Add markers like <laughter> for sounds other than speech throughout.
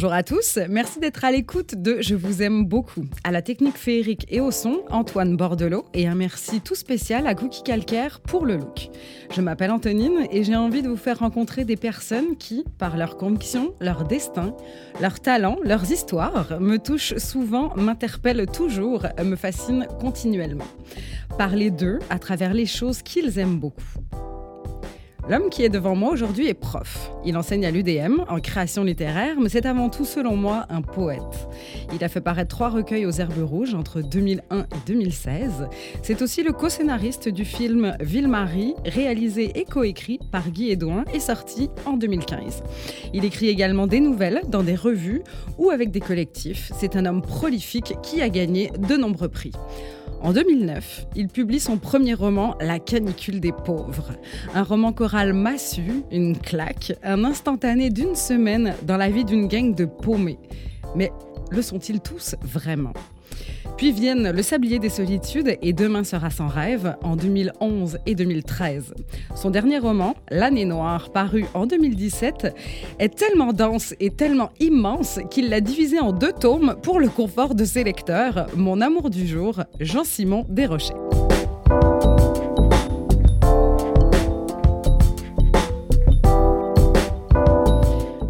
Bonjour à tous, merci d'être à l'écoute de Je vous aime beaucoup. À la technique féerique et au son, Antoine Bordelot et un merci tout spécial à Cookie Calcaire pour le look. Je m'appelle Antonine et j'ai envie de vous faire rencontrer des personnes qui, par leurs convictions, leur destin, leurs talents, leurs histoires, me touchent souvent, m'interpellent toujours, me fascinent continuellement. Parler d'eux à travers les choses qu'ils aiment beaucoup. L'homme qui est devant moi aujourd'hui est prof. Il enseigne à l'UDM en création littéraire, mais c'est avant tout, selon moi, un poète. Il a fait paraître trois recueils aux Herbes Rouges entre 2001 et 2016. C'est aussi le co-scénariste du film Ville-Marie, réalisé et coécrit par Guy Edouin et sorti en 2015. Il écrit également des nouvelles dans des revues ou avec des collectifs. C'est un homme prolifique qui a gagné de nombreux prix. En 2009, il publie son premier roman, La canicule des pauvres. Un roman choral massu, une claque, un instantané d'une semaine dans la vie d'une gang de paumés. Mais le sont-ils tous vraiment? Puis viennent Le Sablier des Solitudes et Demain sera sans rêve en 2011 et 2013. Son dernier roman, L'année noire, paru en 2017, est tellement dense et tellement immense qu'il l'a divisé en deux tomes pour le confort de ses lecteurs. Mon amour du jour, Jean-Simon Desrochers.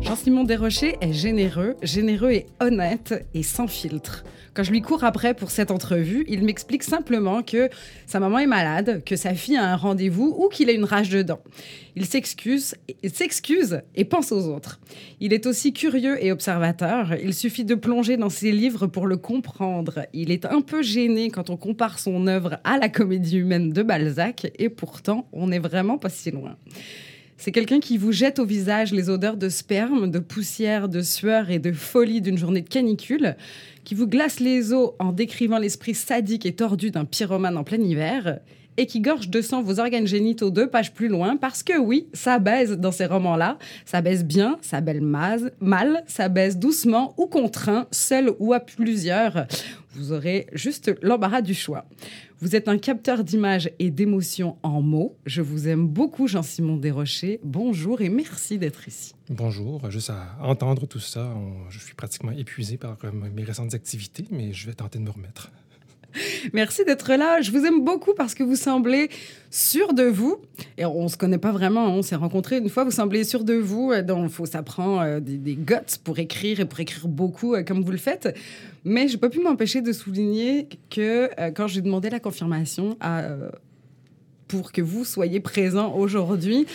Jean-Simon Desrochers est généreux, généreux et honnête et sans filtre. Quand je lui cours après pour cette entrevue, il m'explique simplement que sa maman est malade, que sa fille a un rendez-vous ou qu'il a une rage de dents. Il s'excuse, s'excuse et pense aux autres. Il est aussi curieux et observateur. Il suffit de plonger dans ses livres pour le comprendre. Il est un peu gêné quand on compare son œuvre à la comédie humaine de Balzac et pourtant, on n'est vraiment pas si loin. C'est quelqu'un qui vous jette au visage les odeurs de sperme, de poussière, de sueur et de folie d'une journée de canicule, qui vous glace les os en décrivant l'esprit sadique et tordu d'un pyromane en plein hiver, et qui gorge de sang vos organes génitaux deux pages plus loin, parce que oui, ça baise dans ces romans-là. Ça baise bien, ça baise mal, ça baise doucement ou contraint, seul ou à plusieurs. Vous aurez juste l'embarras du choix. Vous êtes un capteur d'images et d'émotions en mots. Je vous aime beaucoup, Jean-Simon Desrochers. Bonjour et merci d'être ici. Bonjour. Juste à entendre tout ça, je suis pratiquement épuisé par euh, mes récentes activités, mais je vais tenter de me remettre. <laughs> Merci d'être là. Je vous aime beaucoup parce que vous semblez sûr de vous. Et on ne se connaît pas vraiment, hein. on s'est rencontrés une fois. Vous semblez sûr de vous. Euh, donc, faut, ça prend euh, des, des, guts pour écrire et pour écrire beaucoup euh, comme vous le faites. Mais je n'ai pas pu m'empêcher de souligner que quand j'ai demandé la confirmation pour que vous soyez présent aujourd'hui.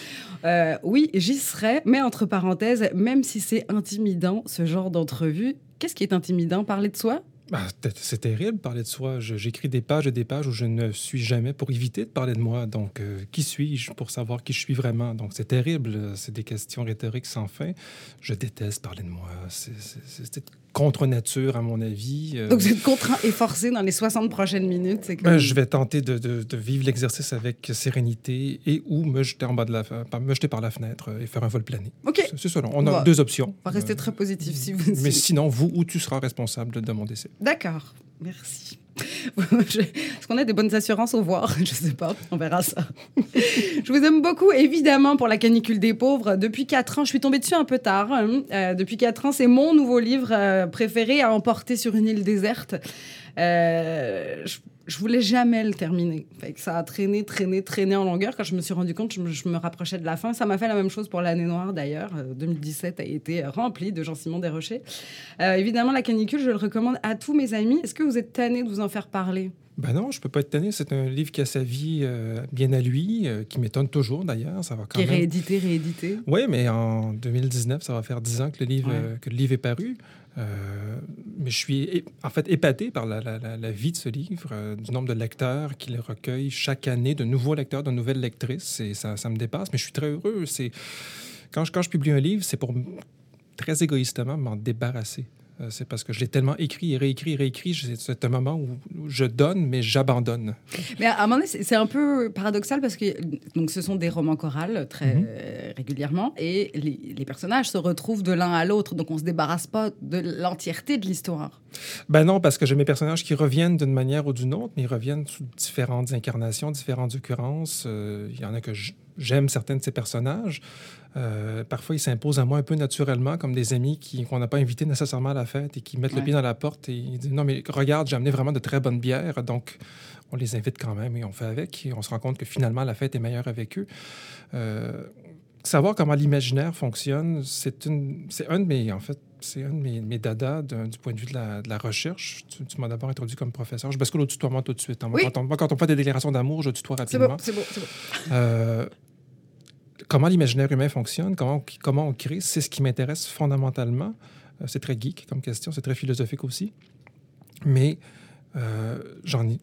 oui, j'y serai, mais entre parenthèses, même si c'est intimidant, ce genre d'entrevue, qu'est-ce qui est intimidant? Parler de soi? Bah, c'est terrible parler de soi. J'écris des pages et des pages où je ne suis jamais pour éviter de parler de moi. Donc, euh, qui suis-je pour savoir qui je suis vraiment? Donc, c'est terrible. C'est des questions rhétoriques sans fin. Je déteste parler de moi. C'est contre nature, à mon avis. Euh. Donc, vous êtes contraint et forcé dans les 60 prochaines minutes. Ben, je vais tenter de, de, vivre l'exercice avec sérénité et ou me jeter, en bas de la, me jeter par la fenêtre et faire un vol plané. OK. C'est ça. On a deux options. On va rester très positif si vous... Mais sinon, vous ou tu seras responsable de mon décès. D'accord. Merci. <laughs> Est-ce qu'on a des bonnes assurances au voir <laughs> Je ne sais pas, on verra ça. je vous aime beaucoup, évidemment, pour la canicule des pauvres. Depuis quatre ans, je suis tombée dessus un peu tard. Hein. Euh, depuis quatre ans, c'est mon nouveau livre euh, préféré à emporter sur une île déserte. Euh, je je voulais jamais le terminer. ça a traîné, traîné, traîné en longueur. Quand je me suis rendu compte, je me, je me rapprochais de la fin. Ça m'a fait la même chose pour l'année noire d'ailleurs. 2017 euh, a été rempli de Jean-Simon Desrochers. Euh, évidemment, la canicule, je le recommande à tous mes amis. Est-ce que vous êtes tanné de vous en faire parler? Ben non, je peux pas être tanné. C'est un livre qui a sa vie euh, bien à lui, qui m'étonne toujours d'ailleurs. Ça va quand qui est réédité, réédité. Oui, mais en 2019, ça va faire dix ans que le livre, que le livre est paru. Euh, mais je suis en fait épaté par la, vie de ce livre, euh, du nombre de lecteurs qu'il recueille chaque année, de nouveaux lecteurs, de nouvelles lectrices. Et ça, ça me dépasse, mais je suis très heureux. C'est quand je, quand je publie un livre, c'est pour très égoïstement m'en débarrasser. Euh, c'est parce que je l'ai tellement écrit et réécrit et réécrit. C'est un moment où je donne, mais j'abandonne. Mais à un moment donné, c'est un peu paradoxal parce que donc, ce sont des romans chorales très mhm. régulièrement et les, personnages se retrouvent de l'un à l'autre. Donc on ne se débarrasse pas de l'entièreté de l'histoire. Ben non, parce que j'ai mes personnages qui reviennent d'une manière ou d'une autre, mais ils reviennent sous différentes incarnations, différentes occurrences. Euh, il y en a que j'aime certains de ces personnages. Euh, parfois, ils s'imposent à moi un peu naturellement, comme des amis qu'on n'a pas invités nécessairement à la fête et qui mettent le pied dans la porte et ils disent Non, mais regarde, j'ai amené vraiment de très bonnes bières. Donc, on les invite quand même et on fait avec. Et on se rend compte que finalement, la fête est meilleure avec eux. Euh, savoir comment l'imaginaire fonctionne, c'est un de mes, en fait, c'est un de mes, mes dadas du point de vue de la, recherche. Tu, m'as d'abord introduit comme professeur. Je bascule au tutoiement tout de suite. Hein. Quand, on, quand, on, fait des déclarations d'amour, je tutoie rapidement. C'est bon, c'est bon, euh, comment l'imaginaire humain fonctionne, comment comment on crée, c'est ce qui m'intéresse fondamentalement. Euh, c'est très geek comme question, c'est très philosophique aussi. Mais euh, j'en ai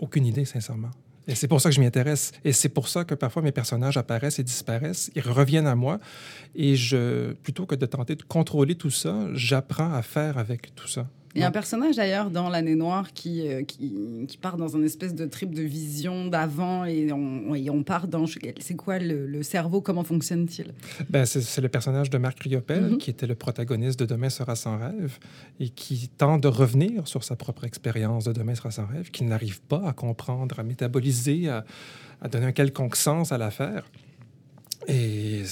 aucune idée, sincèrement. Et c'est pour ça que je m'y intéresse. Et c'est pour ça que parfois mes personnages apparaissent et disparaissent. Ils reviennent à moi. Et je, plutôt que de tenter de contrôler tout ça, j'apprends à faire avec tout ça. Il y a un personnage d'ailleurs dans L'année noire qui, euh, qui, qui, part dans un espèce de trip de vision d'avant et on, on, part dans. C'est quoi le, cerveau Comment fonctionne-t-il? Ben, C'est le personnage de Marc Riopel mm-hmm. qui était le protagoniste de Demain sera sans rêve et qui tente de revenir sur sa propre expérience de Demain sera sans rêve, qui n'arrive pas à comprendre, à métaboliser, à, à donner un quelconque sens à l'affaire. Et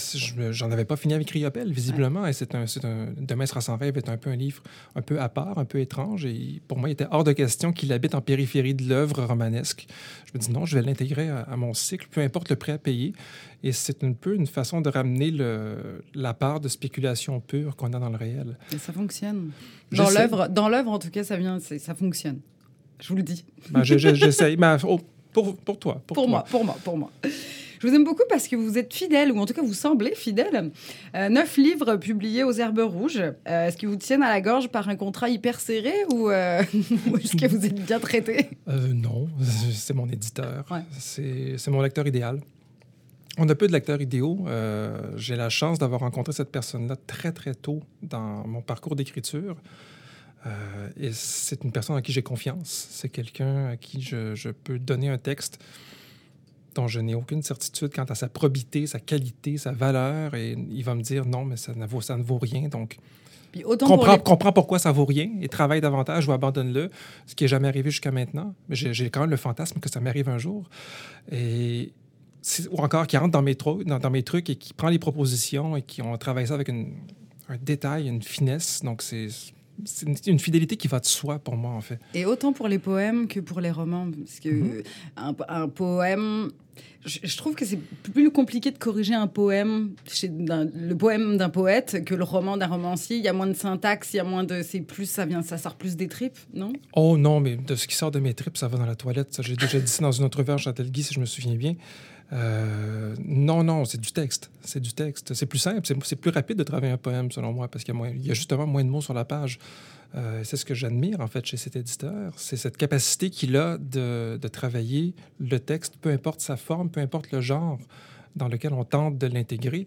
j'en avais pas fini avec Riopel, visiblement. Et c'est un, un, Demain sera sans rêve est un peu un livre un peu à part, un peu étrange. Et pour moi, il était hors de question qu'il habite en périphérie de l'œuvre romanesque. Je me dis non, je vais l'intégrer à, mon cycle, peu importe le prix à payer. Et c'est un peu une façon de ramener le, la part de spéculation pure qu'on a dans le réel. Et ça fonctionne. Dans l'œuvre, dans l'œuvre, en tout cas, ça vient, ça fonctionne. Je vous le dis. Ben, J'essaye. <laughs> Ben, oh, pour, pour toi. Pour, pour moi, pour moi, pour moi. Je vous aime beaucoup parce que vous êtes fidèle, ou en tout cas vous semblez fidèle. Euh, neuf livres publiés aux Herbes Rouges. Euh, est-ce qu'ils vous tiennent à la gorge par un contrat hyper serré ou, euh, <laughs> est-ce que vous êtes bien traité Non, <laughs> c'est mon éditeur. C'est mon lecteur idéal. On a peu de lecteurs idéaux. J'ai la chance d'avoir rencontré cette personne-là très, très tôt dans mon parcours d'écriture. et c'est une personne à qui j'ai confiance. C'est quelqu'un à qui je, je, peux donner un texte dont je n'ai aucune certitude quant à sa probité, sa qualité, sa valeur. Et il va me dire non, mais ça ne vaut, ça ne vaut rien. Donc, Puis autant comprends, comprends, pourquoi ça vaut rien et travaille davantage ou abandonne-le, ce qui n'est jamais arrivé jusqu'à maintenant. Mais j'ai quand même le fantasme que ça m'arrive un jour. Et ou encore qui rentre dans mes, dans, dans, mes trucs et qui prend les propositions et qui ont travaillé ça avec un détail, une finesse. Donc, c'est c'est une, fidélité qui va de soi pour moi, en fait. Et autant pour les poèmes que pour les romans. Parce que mhm. un, poème, je, trouve que c'est plus compliqué de corriger un poème, chez, le poème d'un poète, que le roman d'un romancier. Il y a moins de syntaxe, il y a moins de. C'est plus, ça, vient, ça sort plus des tripes, non? Oh non, mais de ce qui sort de mes tripes, ça va dans la toilette. J'ai déjà dit ça dans une autre verge Chantal Guy, si je me souviens bien. Euh, non, non, c'est du texte. C'est du texte. C'est plus simple, c'est plus rapide de travailler un poème, selon moi, parce qu'il y, a justement moins de mots sur la page. Euh, c'est ce que j'admire, en fait, chez cet éditeur. C'est cette capacité qu'il a de, de, travailler le texte, peu importe sa forme, peu importe le genre dans lequel on tente de l'intégrer.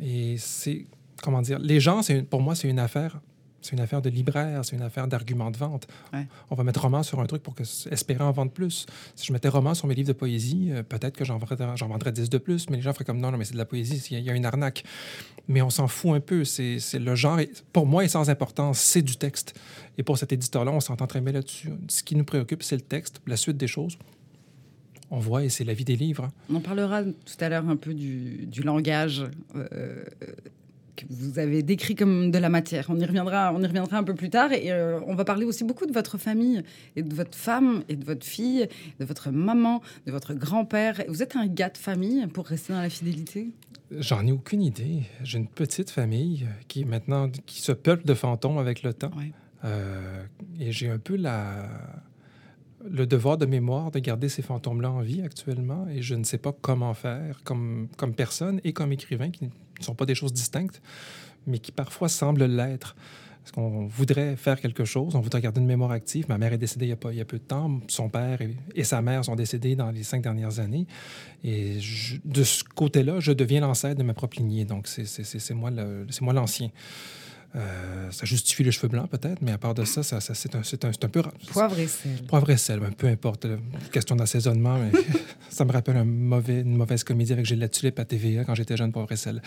Et c'est, comment dire, les gens, pour moi, c'est une affaire c'est une affaire de libraire, c'est une affaire d'argument de vente. On va mettre roman sur un truc pour que, espérer en vendre plus. Si je mettais roman sur mes livres de poésie, euh, peut-être que j'en vendrais, vendrais 10 de plus, mais les gens feraient comme non, non, mais c'est de la poésie, il y, a une arnaque. Mais on s'en fout un peu. C'est, le genre, pour moi, est sans importance, c'est du texte. Et pour cet éditeur-là, on s'entend très bien là-dessus. Ce qui nous préoccupe, c'est le texte, la suite des choses on voit et c'est la vie des livres. On parlera tout à l'heure un peu du, langage euh, que vous avez décrit comme de la matière. On y reviendra, on y reviendra un peu plus tard. Et euh, on va parler aussi beaucoup de votre famille et de votre femme et de votre fille, de votre maman, de votre grand-père. Vous êtes un gars de famille pour rester dans la fidélité? J'en ai aucune idée. J'ai une petite famille qui maintenant qui se peuple de fantômes avec le temps. Euh, et j'ai un peu la le devoir de mémoire de garder ces fantômes-là en vie actuellement et je ne sais pas comment faire comme, comme personne et comme écrivain qui ne sont pas des choses distinctes, mais qui parfois semblent l'être. Parce qu'on voudrait faire quelque chose, on voudrait garder une mémoire active. Ma mère est décédée il y a, peu de temps. Son père et, sa mère sont décédés dans les cinq dernières années. Et de ce côté-là, je deviens l'ancêtre de ma propre lignée. Donc, c'est moi l'ancien. Euh, ça justifie les cheveux blancs, peut-être, mais à part de ça, ça, c'est un, un, un, peu. Poivre et sel. Poivre et sel, peu importe. question d'assaisonnement, mais <laughs> ça me rappelle un mauvais, une mauvaise comédie avec Gilles Tulipe à TVA quand j'étais jeune, Poivre et sel.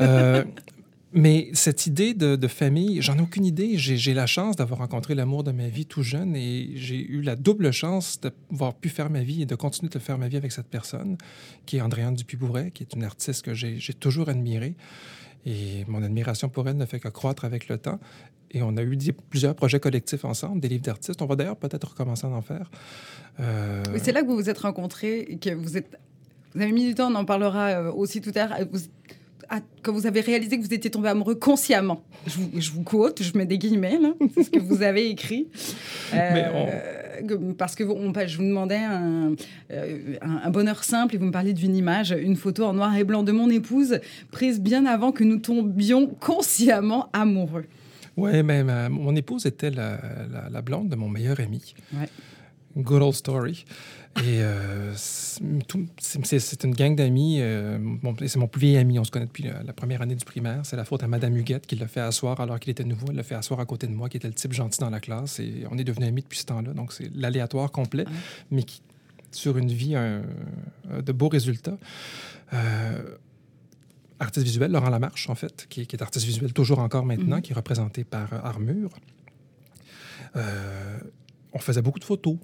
Euh, <laughs> mais cette idée de, famille, j'en ai aucune idée. J'ai la chance d'avoir rencontré l'amour de ma vie tout jeune et j'ai eu la double chance d'avoir pu faire ma vie et de continuer de faire ma vie avec cette personne, qui est Andréane Dupuy-Bourret, qui est une artiste que j'ai toujours admirée. Et mon admiration pour elle ne fait que croître avec le temps. Et on a eu plusieurs projets collectifs ensemble, des livres d'artistes. On va d'ailleurs peut-être recommencer à en faire. Euh... C'est là que vous vous êtes rencontrés et que vous êtes. Vous avez mis du temps, on en parlera euh, aussi tout à l'heure. Vous quand vous avez réalisé que vous étiez tombé amoureux consciemment. Je vous, je vous quote, je mets des guillemets, c'est ce que vous avez écrit. <laughs> Euh, parce que vous, je vous demandais euh, un, un, bonheur simple et vous me parliez d'une image, une photo en noir et blanc de mon épouse, prise bien avant que nous tombions consciemment amoureux. Oui, mais mon épouse était la, la, blonde de mon meilleur ami. Ouais. Good old story. Et euh, c'est une gang d'amis. Euh, c'est mon plus vieil ami. On se connaît depuis la, première année du primaire. C'est la faute à Madame Huguette qui l'a fait asseoir alors qu'il était nouveau. Elle l'a fait asseoir à côté de moi, qui était le type gentil dans la classe. Et on est devenus amis depuis ce temps-là. Donc, c'est l'aléatoire complet, ah mais qui, sur une vie, de beaux résultats. Euh, artiste visuel, Laurent Lamarche, en fait, qui, est artiste visuel toujours encore maintenant, mhm. qui est représenté par Armure. on faisait beaucoup de photos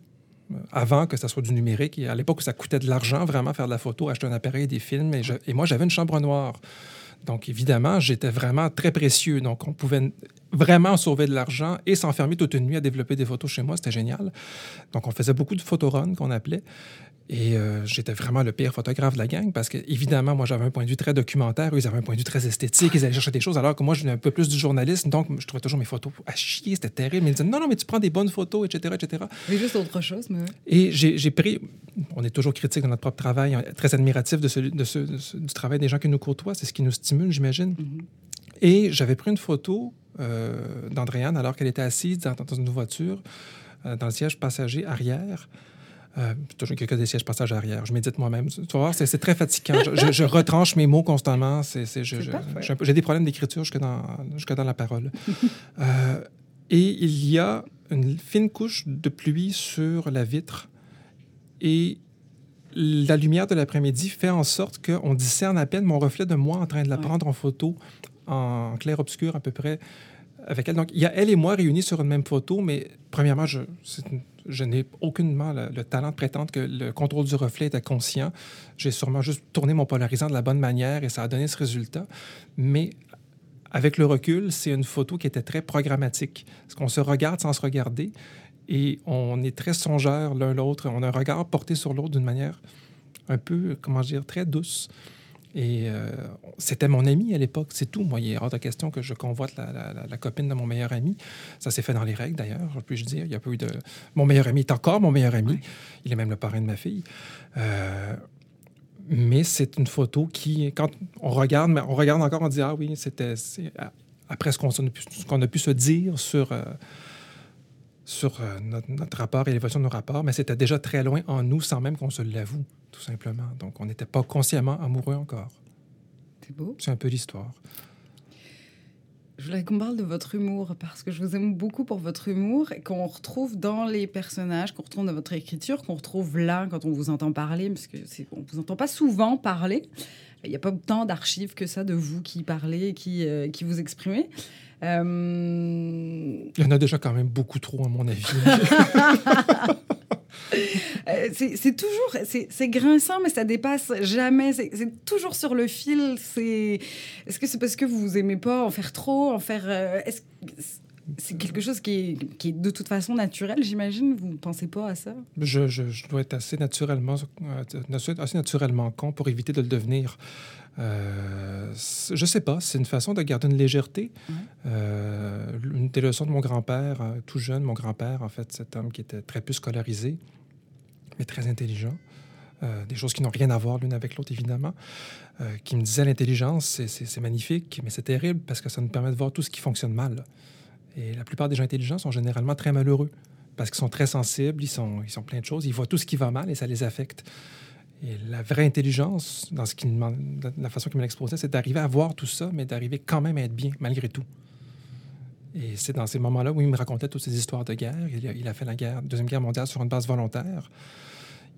avant que ça soit du numérique. à l'époque où ça coûtait de l'argent, vraiment faire de la photo, acheter un appareil, des films. Et, et moi, j'avais une chambre noire. Donc, évidemment, j'étais vraiment très précieux. Donc, on pouvait vraiment sauver de l'argent et s'enfermer toute une nuit à développer des photos chez moi. C'était génial. Donc, on faisait beaucoup de photoruns qu'on appelait. Et euh, j'étais vraiment le pire photographe de la gang parce que, évidemment, moi, j'avais un point de vue très documentaire, eux, ils avaient un point de vue très esthétique, ils allaient chercher des choses, alors que moi, je venais un peu plus du journalisme, donc je trouvais toujours mes photos à chier, c'était terrible. Mais ils disaient, non, non, mais tu prends des bonnes photos, etc., etc. Mais juste autre chose, mais... Et j'ai pris, on est toujours critique de notre propre travail, très admiratif de, celui, de, ce, du travail des gens qui nous côtoient, c'est ce qui nous stimule, j'imagine. Mm-hmm. Et j'avais pris une photo euh, d'Andréane alors qu'elle était assise dans, une voiture, euh, dans le siège passager arrière. Euh, toujours quelques des sièges passage arrière. Je médite moi-même. Tu vas voir, c'est très fatigant. je, retranche mes mots constamment. J'ai des problèmes d'écriture jusque dans, dans la parole. <laughs> Euh, et il y a une fine couche de pluie sur la vitre et la lumière de l'après-midi fait en sorte qu'on discerne à peine mon reflet de moi en train de la prendre en photo en clair-obscur à peu près avec elle. Donc, il y a elle et moi réunis sur une même photo, mais premièrement, je, je n'ai aucunement le, talent de prétendre que le contrôle du reflet était conscient. J'ai sûrement juste tourné mon polarisant de la bonne manière et ça a donné ce résultat. Mais avec le recul, c'est une photo qui était très programmatique. Parce qu'on se regarde sans se regarder et on est très songeur l'un l'autre. On a un regard porté sur l'autre d'une manière un peu, comment dire, très douce. Et euh, c'était mon ami à l'époque, c'est tout. Moi, il est hors de question que je convoite la, copine de mon meilleur ami. Ça s'est fait dans les règles, d'ailleurs, puis-je dire. Il y a pas eu de... Mon meilleur ami est encore mon meilleur ami. Il est même le parrain de ma fille. Euh, mais c'est une photo qui, quand on regarde, on regarde encore, on dit Ah oui, c'était. Après ce qu'on a, pu se dire sur, euh, sur notre, notre, rapport et l'évolution de nos rapports, mais c'était déjà très loin en nous sans même qu'on se l'avoue tout simplement. Donc, on n'était pas consciemment amoureux encore. C'est beau. C'est un peu l'histoire. Je voudrais qu'on parle de votre humour parce que je vous aime beaucoup pour votre humour et qu'on retrouve dans les personnages, qu'on retrouve dans votre écriture, qu'on retrouve là quand on vous entend parler, parce que on vous entend pas souvent parler. Il n'y a pas tant d'archives que ça de vous qui parlez, qui euh, qui vous exprimez. Euh, Il y en a déjà quand même beaucoup trop à mon avis. <laughs> Euh, c'est toujours, c'est grinçant, mais ça dépasse jamais. C'est toujours sur le fil. Est-ce que c'est parce que vous aimez pas en faire trop, en faire euh, c'est quelque chose qui est, de toute façon naturel, j'imagine? Vous ne pensez pas à ça? Je, je, dois être assez naturellement, euh, assez naturellement con pour éviter de le devenir. Euh, je sais pas, c'est une façon de garder une légèreté. une des leçons de mon grand-père, tout jeune, mon grand-père, en fait, cet homme qui était très peu scolarisé, mais très intelligent. Euh, des choses qui n'ont rien à voir l'une avec l'autre, évidemment, euh, qui me disait l'intelligence, c'est magnifique, mais c'est terrible parce que ça nous permet de voir tout ce qui fonctionne mal. Et la plupart des gens intelligents sont généralement très malheureux parce qu'ils sont très sensibles, ils sont, ils sont plein de choses, ils voient tout ce qui va mal et ça les affecte. Et la vraie intelligence, dans ce qui, la façon qu'il me l'exposait, c'est d'arriver à voir tout ça, mais d'arriver quand même à être bien, malgré tout. Et c'est dans ces moments-là où il me racontait toutes ces histoires de guerre. Il a, il a fait la guerre, Deuxième Guerre mondiale sur une base volontaire.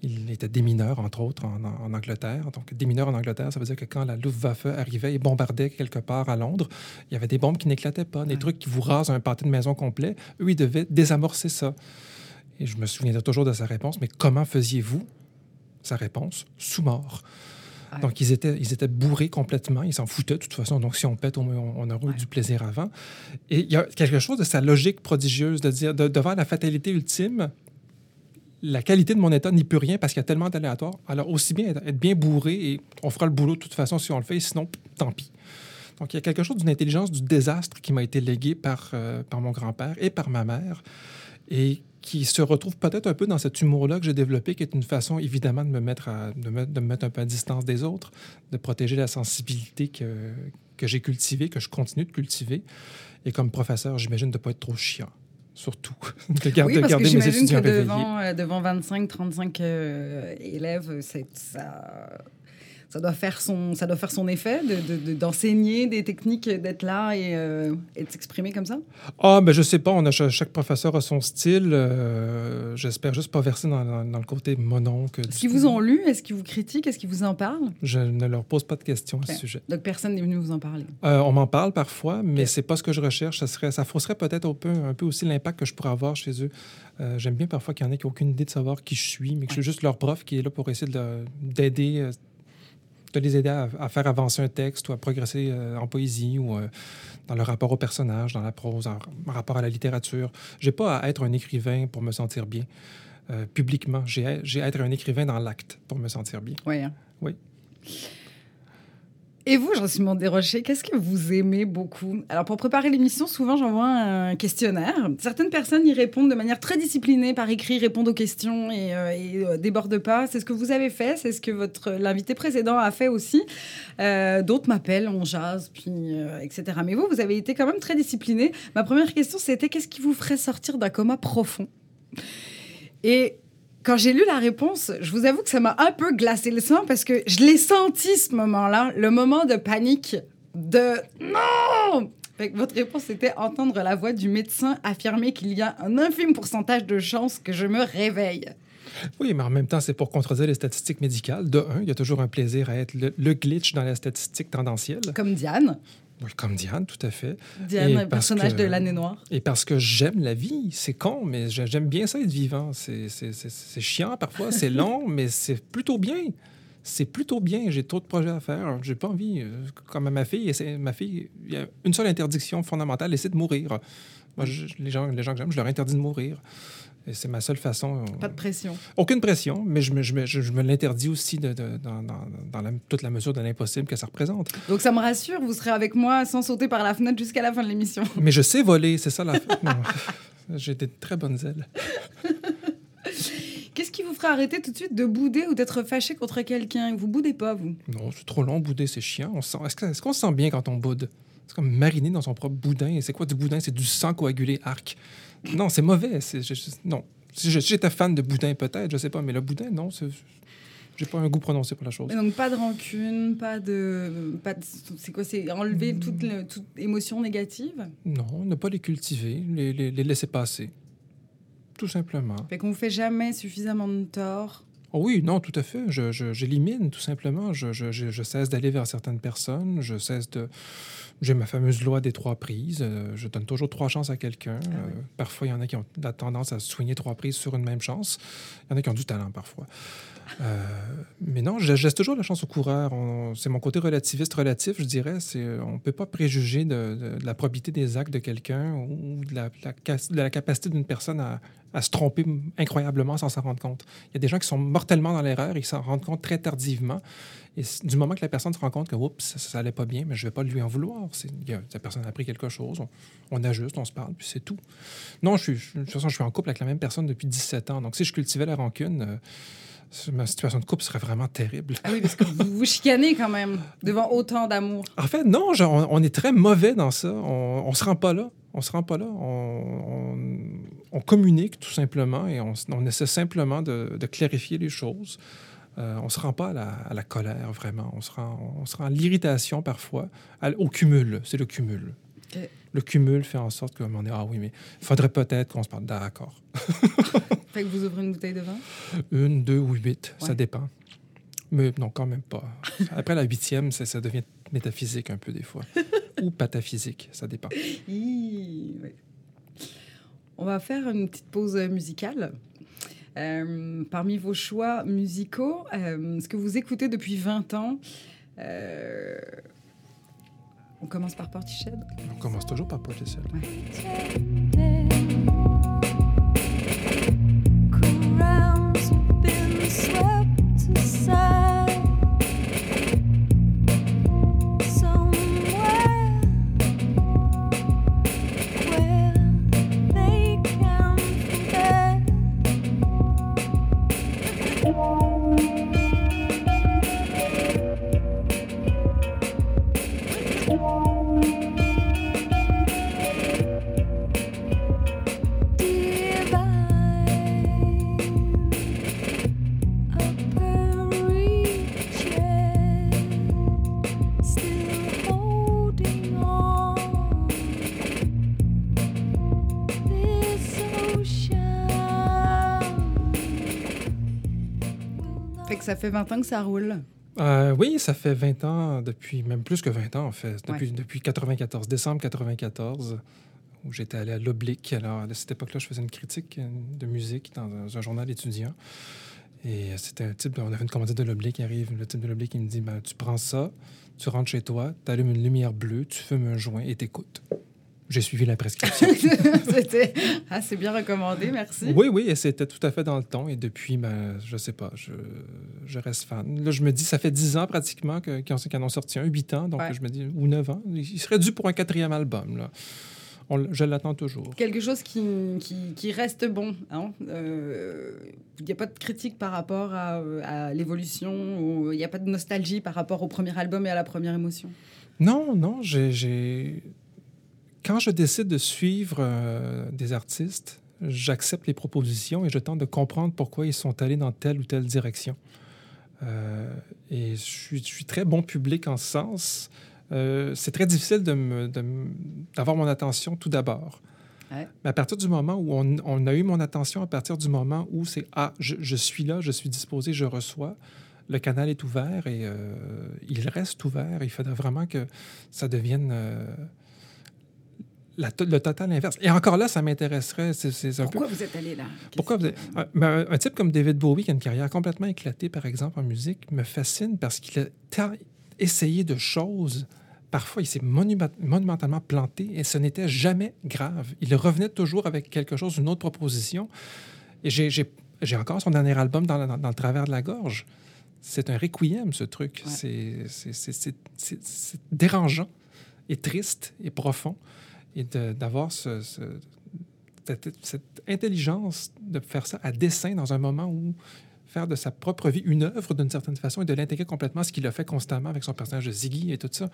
Il était démineur, entre autres, en, Angleterre. Donc, démineur en Angleterre, ça veut dire que quand la Luftwaffe arrivait et bombardait quelque part à Londres, il y avait des bombes qui n'éclataient pas, des trucs qui vous rasent un pâté de maison complet. Eux, ils devaient désamorcer ça. Et je me souviendrai toujours de sa réponse, mais comment faisiez-vous Sa réponse, sous mort. Donc, ils étaient, ils étaient bourrés complètement. Ils s'en foutaient de toute façon. Donc, si on pète, moins, on, aura eu du plaisir avant. Et il y a quelque chose de sa logique prodigieuse de dire, devant la fatalité ultime, la qualité de mon état n'y peut rien parce qu'il y a tellement d'aléatoires. Alors, aussi bien être, bien bourré et on fera le boulot de toute façon si on le fait, sinon, tant pis. Donc, il y a quelque chose d'une intelligence du désastre qui m'a été léguée par, euh, par mon grand-père et par ma mère et qui se retrouve peut-être un peu dans cet humour-là que j'ai développé, qui est une façon évidemment de me, mettre de, me, de me mettre un peu à distance des autres, de protéger la sensibilité que, que j'ai cultivée, que je continue de cultiver. Et comme professeur, j'imagine de ne pas être trop chiant surtout, <laughs> de, garder, oui, parce que mes étudiants que devant, euh, devant 25-35 euh, élèves, ça, ça doit faire son, ça doit faire son effet d'enseigner de, des techniques, d'être là et, euh, et de s'exprimer comme ça? Ah, ben je sais pas. On a, chaque professeur a son style. Euh, j'espère juste pas verser dans, dans, le côté mononcle. Est-ce qu'ils vous ont lu? Est-ce qu'ils vous critiquent? Est-ce qu'ils vous en parlent? Je ne leur pose pas de questions à ce sujet. Donc personne n'est venu vous en parler? Euh, on m'en parle parfois, mais c'est pas ce que je recherche. Ça, serait, ça fausserait peut-être un peu, un peu aussi l'impact que je pourrais avoir chez eux. J'aime bien parfois qu'il y en ait qui n'ont aucune idée de savoir qui je suis, mais que je suis juste leur prof qui est là pour essayer d'aider de les aider à, faire avancer un texte ou à progresser euh, en poésie ou euh, dans le rapport au personnage, dans la prose, en, rapport à la littérature. J'ai pas à être un écrivain pour me sentir bien euh, publiquement. J'ai à, être un écrivain dans l'acte pour me sentir bien. Oui. Hein. Oui. Et vous, Jean-Simon Desrochers, qu'est-ce que vous aimez beaucoup? Alors, pour préparer l'émission, souvent, j'envoie un questionnaire. Certaines personnes y répondent de manière très disciplinée, par écrit, répondent aux questions et, euh, euh, débordent pas. C'est ce que vous avez fait, c'est ce que votre l'invité précédent a fait aussi. Euh, d'autres m'appellent, on jase, puis etc. Mais vous, vous avez été quand même très discipliné. Ma première question, c'était qu'est-ce qui vous ferait sortir d'un coma profond? Et quand j'ai lu la réponse, je vous avoue que ça m'a un peu glacé le sang parce que je l'ai senti ce moment-là, le moment de panique de non. votre réponse était entendre la voix du médecin affirmer qu'il y a un infime pourcentage de chances que je me réveille. Oui, mais en même temps, c'est pour contredire les statistiques médicales. De un, il y a toujours un plaisir à être le, glitch dans la statistique tendancielle. Comme Diane. Oui, comme Diane, tout à fait. Diane, un personnage de l'année noire. Et parce que j'aime la vie. C'est con, mais j'aime bien ça être vivant. C'est chiant parfois, c'est <laughs> long, mais c'est plutôt bien. C'est plutôt bien. J'ai trop de projets à faire. J'ai pas envie. Euh, comme à ma fille, ma fille, il y a une seule interdiction fondamentale, c'est de mourir. Moi, les, gens, les gens que j'aime, je leur interdis de mourir c'est ma seule façon. Euh, Pas de pression. Aucune pression, mais je me, je me, je me l'interdis aussi de, dans, dans, toute la mesure de l'impossible que ça représente. Donc ça me rassure, vous serez avec moi sans sauter par la fenêtre jusqu'à la fin de l'émission. <laughs> Mais je sais voler, c'est ça la. <laughs> J'ai des très bonnes ailes. <laughs> Qu'est-ce qui vous ferait arrêter tout de suite de bouder ou d'être fâché contre quelqu'un? Vous boudez pas, vous? Non, c'est trop long, bouder, c'est chiant. Est-ce qu'on se sent bien quand on boude? C'est comme mariner dans son propre boudin. Et c'est quoi du boudin? C'est du sang coagulé arc. Non, c'est mauvais. non. Si j'étais fan de boudin, peut-être, je sais pas, mais le boudin, non. J'ai pas un goût prononcé pour la chose. donc, pas de rancune, pas de. Pas c'est quoi C'est enlever hmm. toute, toute, émotion négative Non, ne pas les cultiver, les, les, laisser passer. Tout simplement. Fait qu'on vous fait jamais suffisamment de tort Oh oui, non, tout à fait. J'élimine, je, tout simplement. Je, je cesse d'aller vers certaines personnes. Je cesse de j'ai ma fameuse loi des trois prises. Euh, je donne toujours trois chances à quelqu'un. Ah euh, parfois, il y en a qui ont la tendance à soigner trois prises sur une même chance. Il y en a qui ont du talent parfois. Euh, mais non, je laisse toujours la chance au coureur. C'est mon côté relativiste relatif, je dirais. On ne peut pas préjuger de, la probité des actes de quelqu'un ou de la, de la capacité d'une personne à, à, se tromper incroyablement sans s'en rendre compte. Il y a des gens qui sont mortellement dans l'erreur et qui s'en rendent compte très tardivement. Et du moment que la personne se rend compte que oups, ça, n'allait pas bien, mais je ne vais pas lui en vouloir. la personne a appris quelque chose, on, ajuste, on se parle, puis c'est tout. Non, je suis, de toute façon, je suis en couple avec la même personne depuis 17 ans. Donc, si je cultivais la rancune, euh, ma situation de couple serait vraiment terrible. Ah oui, parce que vous vous chicanez quand même devant autant d'amour. En fait, non, on, est très mauvais dans ça. On ne se rend pas là. On se rend pas là. On, communique tout simplement et on, essaie simplement de, de clarifier les choses. Euh, on ne se rend pas à la, colère, vraiment. On se rend, on se rend à l'irritation parfois, au cumul. C'est le cumul. Le cumul fait en sorte qu'on est ah oui, mais il faudrait peut-être qu'on se parle d'accord. <laughs> fait que vous ouvrez une bouteille de vin? Une, deux ou huit, ça dépend. Mais non, quand même pas. Après la huitième, ça, ça devient métaphysique un peu des fois. <laughs> ou pataphysique, ça dépend. On va faire une petite pause musicale. Euh, parmi vos choix musicaux, euh, ce que vous écoutez depuis 20 ans, euh, on commence par Portiched On commence toujours par Portiched. ça fait 20 ans que ça roule. Euh, oui, ça fait 20 ans, depuis même plus que 20 ans en fait, depuis, depuis 94, décembre 94, où j'étais allé à l'Oblique. Alors à cette époque-là, je faisais une critique de musique dans un, journal étudiant. Et c'était un type, on avait une commandite de l'Oblique qui arrive, le type de l'Oblique qui me dit ben, Tu prends ça, tu rentres chez toi, tu allumes une lumière bleue, tu fumes un joint et t'écoutes. J'ai suivi la prescription. <laughs> c'était ah, c'est bien recommandé, merci. Oui, oui, et c'était tout à fait dans le ton. Et depuis, ben, je sais pas, je, je reste fan. Là, je me dis, ça fait dix ans pratiquement qu'ils en ont sorti un, huit ans, donc je me dis, ou neuf ans. Il serait dû pour un quatrième album. Là. je l'attends toujours. Quelque chose qui, qui, qui reste bon. Hein? Euh, il n'y a pas de critique par rapport à, à l'évolution, il n'y a pas de nostalgie par rapport au premier album et à la première émotion? Non, non, j'ai quand je décide de suivre euh, des artistes, j'accepte les propositions et je tente de comprendre pourquoi ils sont allés dans telle ou telle direction. Euh, et je suis, je suis, très bon public en ce sens. Euh, c'est très difficile d'avoir de mon attention tout d'abord. Mais à partir du moment où on, on, a eu mon attention, à partir du moment où c'est Ah, je, je, suis là, je suis disposé, je reçois, le canal est ouvert et il reste ouvert. Il faudrait vraiment que ça devienne le total inverse. Et encore là, ça m'intéresserait. Pourquoi vous êtes allé là? Pourquoi vous êtes... Ben, un, type comme David Bowie, qui a une carrière complètement éclatée, par exemple, en musique, me fascine parce qu'il a tant essayé de choses. Parfois, il s'est monumentalement planté et ce n'était jamais grave. Il revenait toujours avec quelque chose, une autre proposition. Et j'ai encore son dernier album dans, le travers de la gorge. C'est un requiem, ce truc. C'est dérangeant et triste et profond et d'avoir ce, cette, intelligence de faire ça à dessein dans un moment où faire de sa propre vie une œuvre d'une certaine façon et de l'intégrer complètement, ce qu'il a fait constamment avec son personnage de Ziggy et tout ça.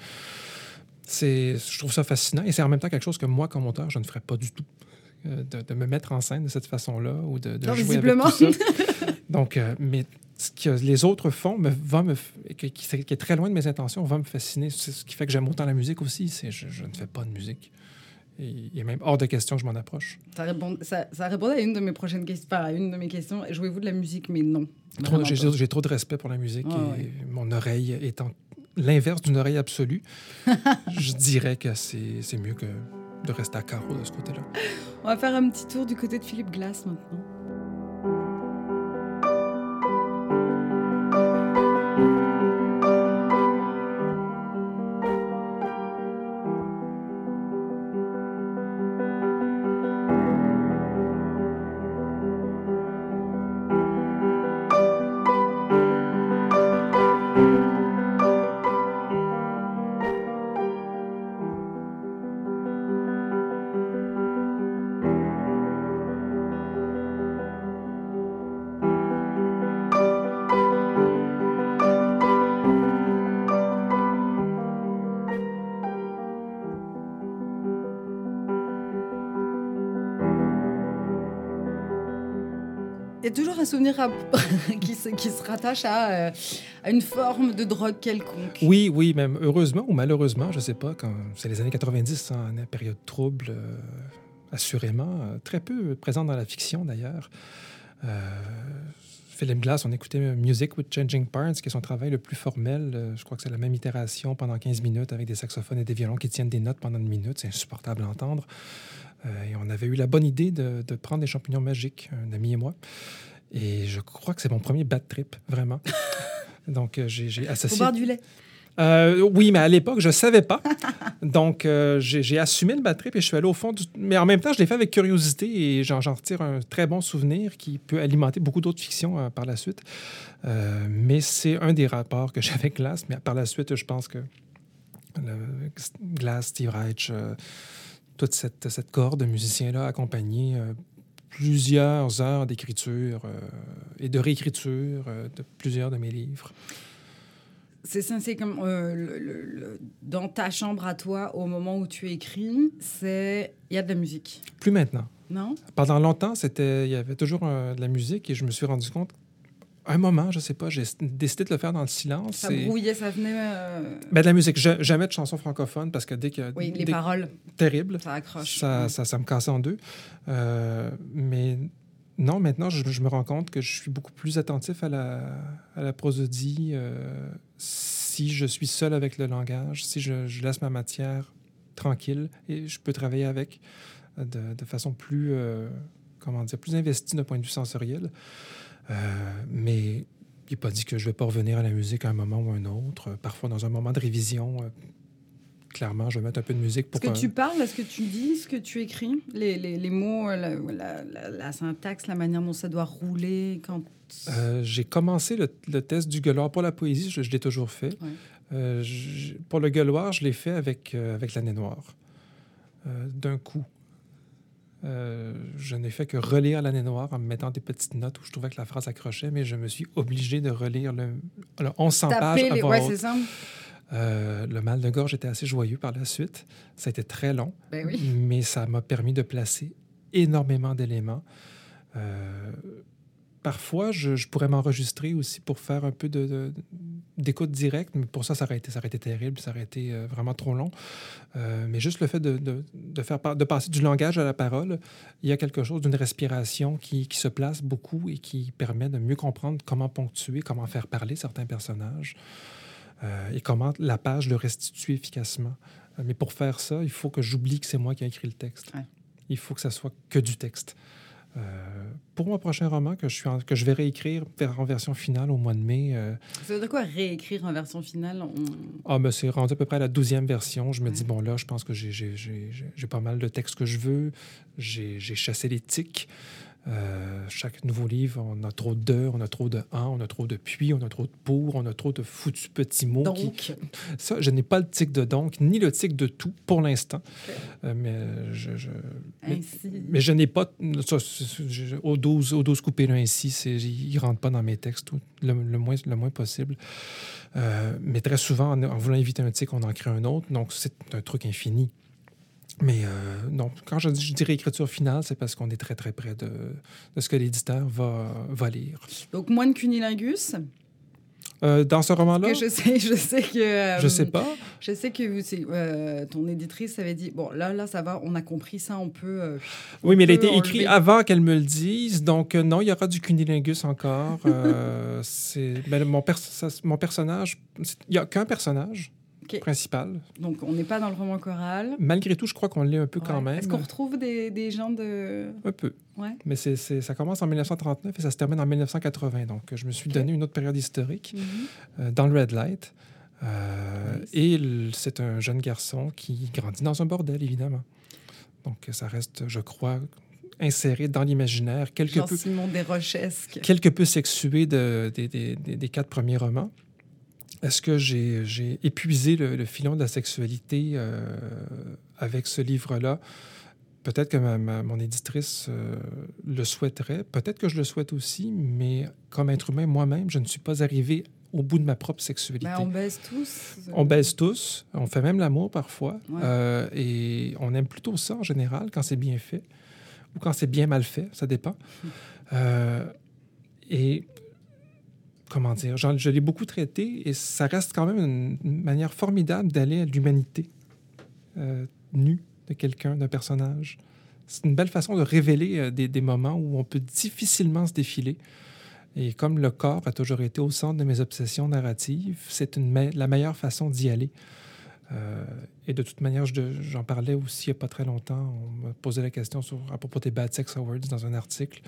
C'est, je trouve ça fascinant et c'est en même temps quelque chose que moi, comme auteur, je ne ferais pas du tout. Euh, de, me mettre en scène de cette façon-là ou de, de jouer avec tout ça. <laughs> Donc, euh, mais ce que les autres font me, va me, qui, qui, est très loin de mes intentions va me fasciner. C'est ce qui fait que j'aime autant la musique aussi. C'est je, je ne fais pas de musique il est même hors de question que je m'en approche. Ça, répond, ça, ça répondait à une de mes prochaines questions, à une de mes questions. Jouez-vous de la musique, mais non. J'ai trop de respect pour la musique et mon oreille étant l'inverse d'une oreille absolue, <laughs> je dirais que c'est mieux que de rester à carreau de ce côté-là. On va faire un petit tour du côté de Philippe Glass maintenant. Souvenir <laughs> qui, se, rattache à, euh, à, une forme de drogue quelconque. Oui, oui, même heureusement ou malheureusement, je ne sais pas, c'est les années 90, hein, une période trouble, euh, assurément, très peu présente dans la fiction d'ailleurs. Philip Glass, on écoutait Music with Changing Parts, qui est son travail le plus formel. Je crois que c'est la même itération pendant 15 minutes avec des saxophones et des violons qui tiennent des notes pendant une minute. C'est insupportable à entendre. et on avait eu la bonne idée de, prendre des champignons magiques, un ami et moi. Et je crois que c'est mon premier bad trip, vraiment. <laughs> Donc, j'ai associé. boire du lait. Euh, oui, mais à l'époque, je ne savais pas. <laughs> Donc, euh, j'ai assumé le bad trip et je suis allé au fond du... Mais en même temps, je l'ai fait avec curiosité et j'en retire un très bon souvenir qui peut alimenter beaucoup d'autres fictions euh, par la suite. mais c'est un des rapports que <laughs> j'ai avec Glass. Mais par la suite, je pense que Glass, Steve Reich, toute cette, cette corde de musiciens-là accompagnés plusieurs heures d'écriture et de réécriture de plusieurs de mes livres. C'est ça, c'est comme euh, le, dans ta chambre à toi, au moment où tu écris, c'est il y a de la musique. Plus maintenant. Non? Pendant longtemps, c'était il y avait toujours euh, de la musique et je me suis rendu compte. Un moment, je sais pas, j'ai décidé de le faire dans le silence. Ça brouillait, ça venait. Euh... Ben, de la musique. jamais de chansons francophones parce que dès que. Oui, les paroles. Terrible. Ça accroche. Ça, ça, ça, me cassait en deux. Euh, mais non, maintenant, je, me rends compte que je suis beaucoup plus attentif à la, à la prosodie euh, si je suis seul avec le langage, si je, laisse ma matière tranquille et je peux travailler avec euh, de, façon plus, comment dire, plus investie d'un point de vue sensoriel. Mais il n'est pas dit que je ne vais pas revenir à la musique à un moment ou un autre. Parfois, dans un moment de révision, clairement, je vais mettre un peu de musique pour... Est-ce que tu parles, est-ce que tu dis, ce que tu écris? Les, les, les mots, la, la, la, syntaxe, la manière dont ça doit rouler quand... Euh, j'ai commencé le, le, test du gueuloir pour la poésie, je, l'ai toujours fait. Euh, pour le gueuloir, je l'ai fait avec, euh, avec l'année noire, d'un coup. Je n'ai fait que relire l'année noire en me mettant des petites notes où je trouvais que la phrase accrochait, mais je me suis obligé de relire le, le 1100 pages les... ouais, ça. Euh, le mal de gorge était assez joyeux par la suite. Ça a été très long, ben oui. mais ça m'a permis de placer énormément d'éléments. Euh, parfois, je, pourrais m'enregistrer aussi pour faire un peu d'écoute directe, mais pour ça, ça aurait été, ça aurait été terrible, ça aurait été euh, vraiment trop long. mais juste le fait de, faire, de passer du langage à la parole, il y a quelque chose d'une respiration qui, qui, se place beaucoup et qui permet de mieux comprendre comment ponctuer, comment faire parler certains personnages. Euh, et comment la page le restitue efficacement. Euh, mais pour faire ça, il faut que j'oublie que c'est moi qui ai écrit le texte. Il faut que ça soit que du texte. Euh, pour mon prochain roman que je, suis que je vais réécrire en version finale au mois de mai. Ça veut dire quoi réécrire en version finale? Ah, mais c'est rendu à peu près à la douzième version. Je me dis, bon, là, je pense que j'ai pas mal de textes que je veux. J'ai chassé les tics. Euh, chaque nouveau livre, on a trop de, on a trop de un, on a trop de puis, on a trop de pour, on a trop de foutus petits mots. Donc. Ça, je n'ai pas le tic de donc, ni le tic de tout pour l'instant. Euh, mais, je, mais, je n'ai pas. Ça, au 12, au 12 coupé là ainsi, il ne rentre pas dans mes textes le, moins, le moins possible. Euh, mais très souvent, en, en, voulant éviter un tic, on en crée un autre. Donc, c'est un truc infini. Mais euh, non, quand je, je dirais écriture finale, c'est parce qu'on est très, très près de, de ce que l'éditeur va, va lire. Donc, moins de cunilingus euh, dans ce roman-là? Je sais, je sais que. Euh, je sais pas. Je sais que euh, ton éditrice avait dit bon, là, là, ça va, on a compris ça, on peut. oui, mais il a été écrit avant qu'elle me le dise, donc non, il y aura du cunilingus encore. <laughs> c'est ben, mon, mon personnage, il n'y a qu'un personnage principal. Donc, on n'est pas dans le roman choral. Malgré tout, je crois qu'on l'est un peu quand même. Est-ce qu'on retrouve des, des, gens de... Un peu. Ouais. Mais c'est, ça commence en 1939 et ça se termine en 1980. Donc, je me suis donné une autre période historique mhm. euh, dans le Red Light. Euh, et c'est un jeune garçon qui grandit dans un bordel, évidemment. Donc, ça reste, je crois, inséré dans l'imaginaire, quelque Jean peu... Simon Desrochesque. Quelque peu sexué de, des, des, des quatre premiers romans. Est-ce que j'ai épuisé le, filon de la sexualité euh, avec ce livre-là? Peut-être que mon éditrice euh, le souhaiterait, peut-être que je le souhaite aussi, mais comme être humain moi-même, je ne suis pas arrivé au bout de ma propre sexualité. Ben, on baise tous. On baise tous, on fait même l'amour parfois, euh, et on aime plutôt ça en général quand c'est bien fait ou quand c'est bien mal fait, ça dépend. et comment dire, je l'ai beaucoup traité et ça reste quand même une, manière formidable d'aller à l'humanité euh, nue de quelqu'un, d'un personnage. C'est une belle façon de révéler des, des, moments où on peut difficilement se défiler. Et comme le corps a toujours été au centre de mes obsessions narratives, c'est la meilleure façon d'y aller. Euh, et de toute manière, j'en parlais aussi il n'y a pas très longtemps. On m'a posé la question sur, à propos des Bad Sex Awards dans un article.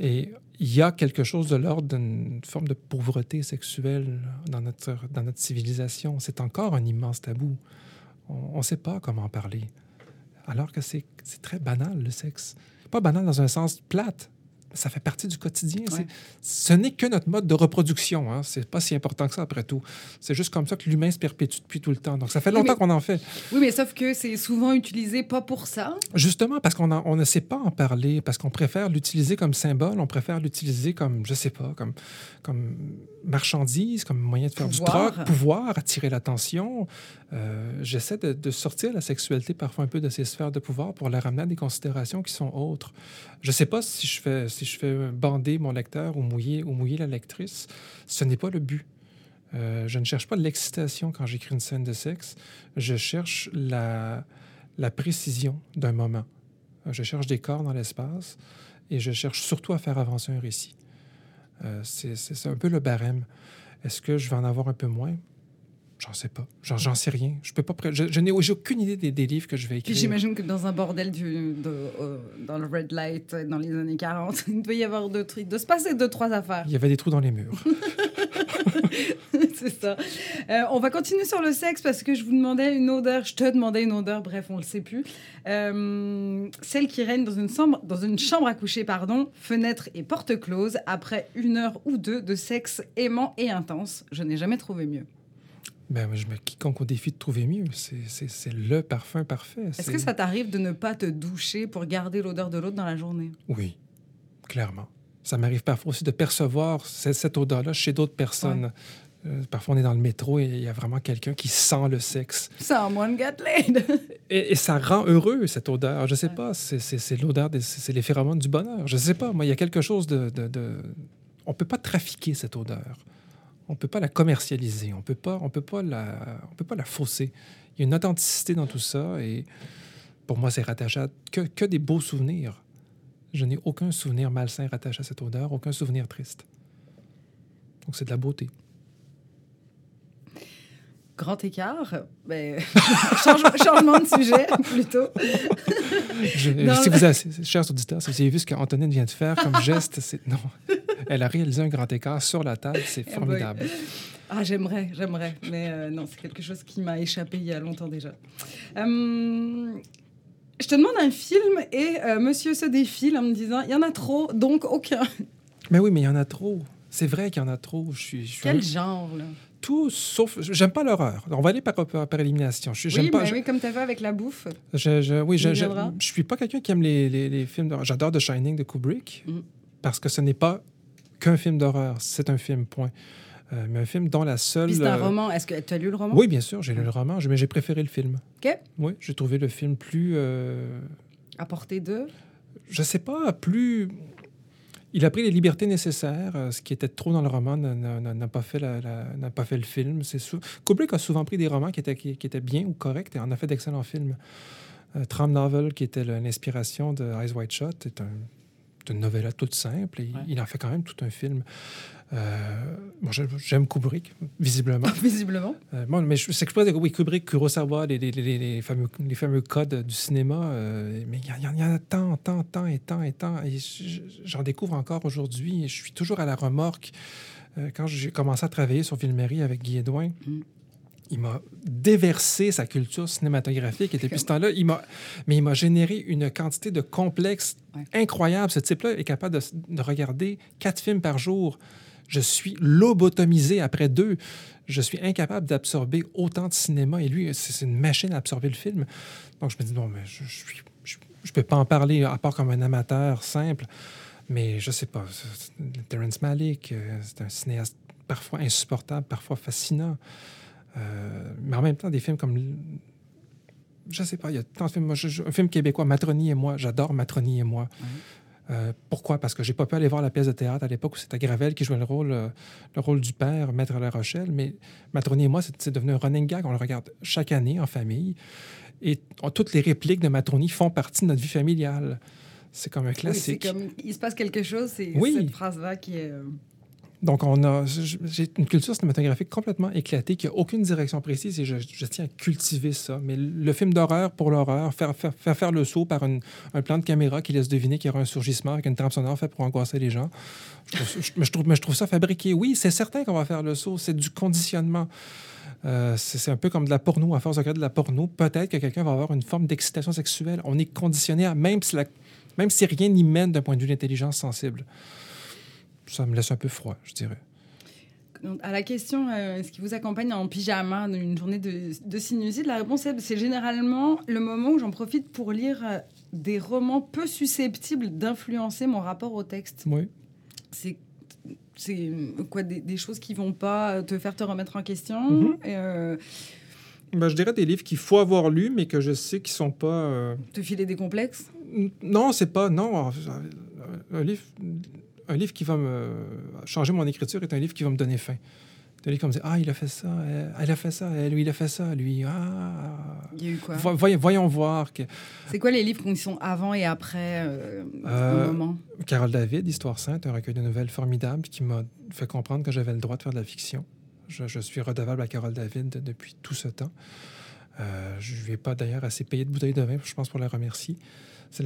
Et il y a quelque chose de l'ordre d'une forme de pauvreté sexuelle dans notre, dans notre civilisation. C'est encore un immense tabou. On ne sait pas comment en parler. Alors que c'est très banal, le sexe. Pas banal dans un sens plate, ça fait partie du quotidien. Ce n'est que notre mode de reproduction. Hein. C'est pas si important que ça, après tout. C'est juste comme ça que l'humain se perpétue depuis tout le temps. Donc, ça fait longtemps qu'on en fait. Oui, mais sauf que c'est souvent utilisé pas pour ça. Justement, parce qu'on on ne sait pas en parler, parce qu'on préfère l'utiliser comme symbole, on préfère l'utiliser comme, je sais pas, comme, comme marchandise, comme moyen de faire du troc, pouvoir, attirer l'attention. Euh, j'essaie de, sortir la sexualité parfois un peu de ces sphères de pouvoir pour la ramener à des considérations qui sont autres. Je ne sais pas si je fais bander mon lecteur ou mouiller ou mouiller la lectrice. Ce n'est pas le but. Euh, je ne cherche pas l'excitation quand j'écris une scène de sexe. Je cherche la, précision d'un moment. Je cherche des corps dans l'espace et je cherche surtout à faire avancer un récit. Euh, c'est un peu le barème. Est-ce que je vais en avoir un peu moins? J'en sais pas. J'en sais rien. Je peux pas. Je, n'ai aucune idée des, livres que je vais écrire. J'imagine que dans un bordel du, euh, dans le red light dans les années 40, <laughs> il devait y avoir deux trucs, de se passer deux trois affaires. Il y avait des trous dans les murs. <laughs> c'est ça. Euh, on va continuer sur le sexe parce que je vous demandais une odeur, je te demandais une odeur, bref, on le sait plus. Euh, celle qui règne dans une, chambre, dans une chambre à coucher, pardon, fenêtre et porte close, après une heure ou deux de sexe aimant et intense. Je n'ai jamais trouvé mieux. Ben, je me quiconque au défi de trouver mieux. C'est le parfum parfait. Est-ce que ça t'arrive de ne pas te doucher pour garder l'odeur de l'autre dans la journée? Oui, clairement. Ça m'arrive parfois aussi de percevoir cette, odeur-là chez d'autres personnes. Euh, parfois, on est dans le métro et il y a vraiment quelqu'un qui sent le sexe. Someone got laid. <laughs> et, et, ça rend heureux, cette odeur. Je sais pas, c'est l'odeur, c'est les phéromones du bonheur. Je sais pas, moi, il y a quelque chose de... de, de... On peut pas trafiquer cette odeur on ne peut pas la commercialiser, on ne peut pas, on peut pas la, on peut pas la fausser. Il y a une authenticité dans tout ça et pour moi, c'est rattaché à que, que des beaux souvenirs. Je n'ai aucun souvenir malsain rattaché à cette odeur, aucun souvenir triste. Donc, c'est de la beauté. Grand écart, ben, <laughs> changement de sujet plutôt. si vous avez, chers auditeurs, si vous avez vu ce qu'Antonine vient de faire comme geste, c'est non. Elle a réalisé un grand écart sur la table. C'est eh formidable. Ah, j'aimerais, j'aimerais. Mais euh, non, c'est quelque chose qui m'a échappé il y a longtemps déjà. Euh, je te demande un film et euh, monsieur se défile en me disant il y en a trop, donc aucun. Mais oui, mais il y en a trop. C'est vrai qu'il y en a trop. Je suis, Quel genre, là? Tout sauf. J'aime pas l'horreur. On va aller par, par, élimination. Je, oui, pas, oui, comme tu fait avec la bouffe. Je, je oui, je, je, suis pas quelqu'un qui aime les, les, films d'horreur. J'adore The Shining de Kubrick mm. parce que ce n'est pas qu'un film d'horreur. C'est un film, point. Euh, mais un film dont la seule. c'est un euh, roman. Est-ce que tu as lu le roman? Oui, bien sûr, j'ai lu le roman, mais j'ai préféré le film. OK. Oui, j'ai trouvé le film plus. Euh... À portée de? Je sais pas, plus. Il a pris les libertés nécessaires. Euh, ce qui était trop dans le roman n'a pas, fait n'a pas fait le film. C'est sou... Kubrick a souvent pris des romans qui étaient, qui, étaient bien ou corrects et en a fait d'excellents films. Tram Novel, qui était l'inspiration de Eyes White Shot, est un une novella toute simple. Et Il en fait quand même tout un film. Euh, bon, j'aime Kubrick, visiblement. <laughs> visiblement. Euh, bon, mais c'est que je dire, oui, Kubrick, Kurosawa, les, les, les, les, fameux, les fameux codes du cinéma, euh, mais il y, en a tant, tant, tant et tant et tant. Et j'en découvre encore aujourd'hui. Je suis toujours à la remorque. Euh, quand j'ai commencé à travailler sur Ville-Marie avec Guy Edouin, mm il m'a déversé sa culture cinématographique. Et depuis ce temps-là, il m'a, mais il m'a généré une quantité de complexes incroyable. Ce type-là est capable de, regarder quatre films par jour. Je suis lobotomisé après deux. Je suis incapable d'absorber autant de cinéma. Et lui, c'est une machine à absorber le film. Donc, je me dis, non, mais je, je, je, peux pas en parler à part comme un amateur simple. Mais je sais pas. Terrence Malick, euh, c'est un cinéaste parfois insupportable, parfois fascinant. Euh, mais en même temps, des films comme. Je sais pas, il y a tant de films. un film québécois, Matroni et moi, j'adore Matroni et moi. Euh, pourquoi? Parce que j'ai pas pu aller voir la pièce de théâtre à l'époque où c'était Gravel qui jouait le rôle, euh, le rôle du père, Maître La Rochelle. Mais Matroni et moi, c'est devenu un running gag. On le regarde chaque année en famille. Et toutes les répliques de Matroni font partie de notre vie familiale. C'est comme un classique. comme, il se passe quelque chose, c'est cette phrase-là qui est... Donc, on a, j'ai une culture cinématographique complètement éclatée, qui n'a aucune direction précise et je, tiens à cultiver ça. Mais le film d'horreur pour l'horreur, faire, faire, faire, le saut par un plan de caméra qui laisse deviner qu'il y aura un surgissement avec une trame sonore faite pour angoisser les gens, je, trouve, ça fabriqué. Oui, c'est certain qu'on va faire le saut, c'est du conditionnement. Euh, c'est un peu comme de la porno. À force de regarder de la porno, peut-être que quelqu'un va avoir une forme d'excitation sexuelle. On est conditionné même si, même si rien n'y mène d'un point de vue d'intelligence sensible ça me laisse un peu froid, je dirais. À la question, euh, est-ce qui vous accompagne en pyjama une journée de, de sinusite La réponse est c'est généralement le moment où j'en profite pour lire euh, des romans peu susceptibles d'influencer mon rapport au texte. Oui. C'est c'est quoi des, choses qui vont pas te faire te remettre en question? Euh, ben, je dirais des livres qu'il faut avoir lus, mais que je sais qui sont pas. Te filer des complexes? Non, c'est pas. Non. Un livre, un livre qui va me changer mon écriture est un livre qui va me donner faim. Un livre qui va me dire Ah, il a fait ça, elle, a fait ça, lui, il a fait ça, lui. Ah. Il y a eu quoi? Voyons, voir. Que... C'est quoi les livres qui sont avant et après euh, euh, moment? Carole David, Histoire sainte, un recueil de nouvelles formidable qui m'a fait comprendre que j'avais le droit de faire de la fiction. Je, suis redevable à Carole David depuis tout ce temps. Euh, je ne ai pas d'ailleurs assez payé de bouteilles de vin, je pense, pour la remercier c'est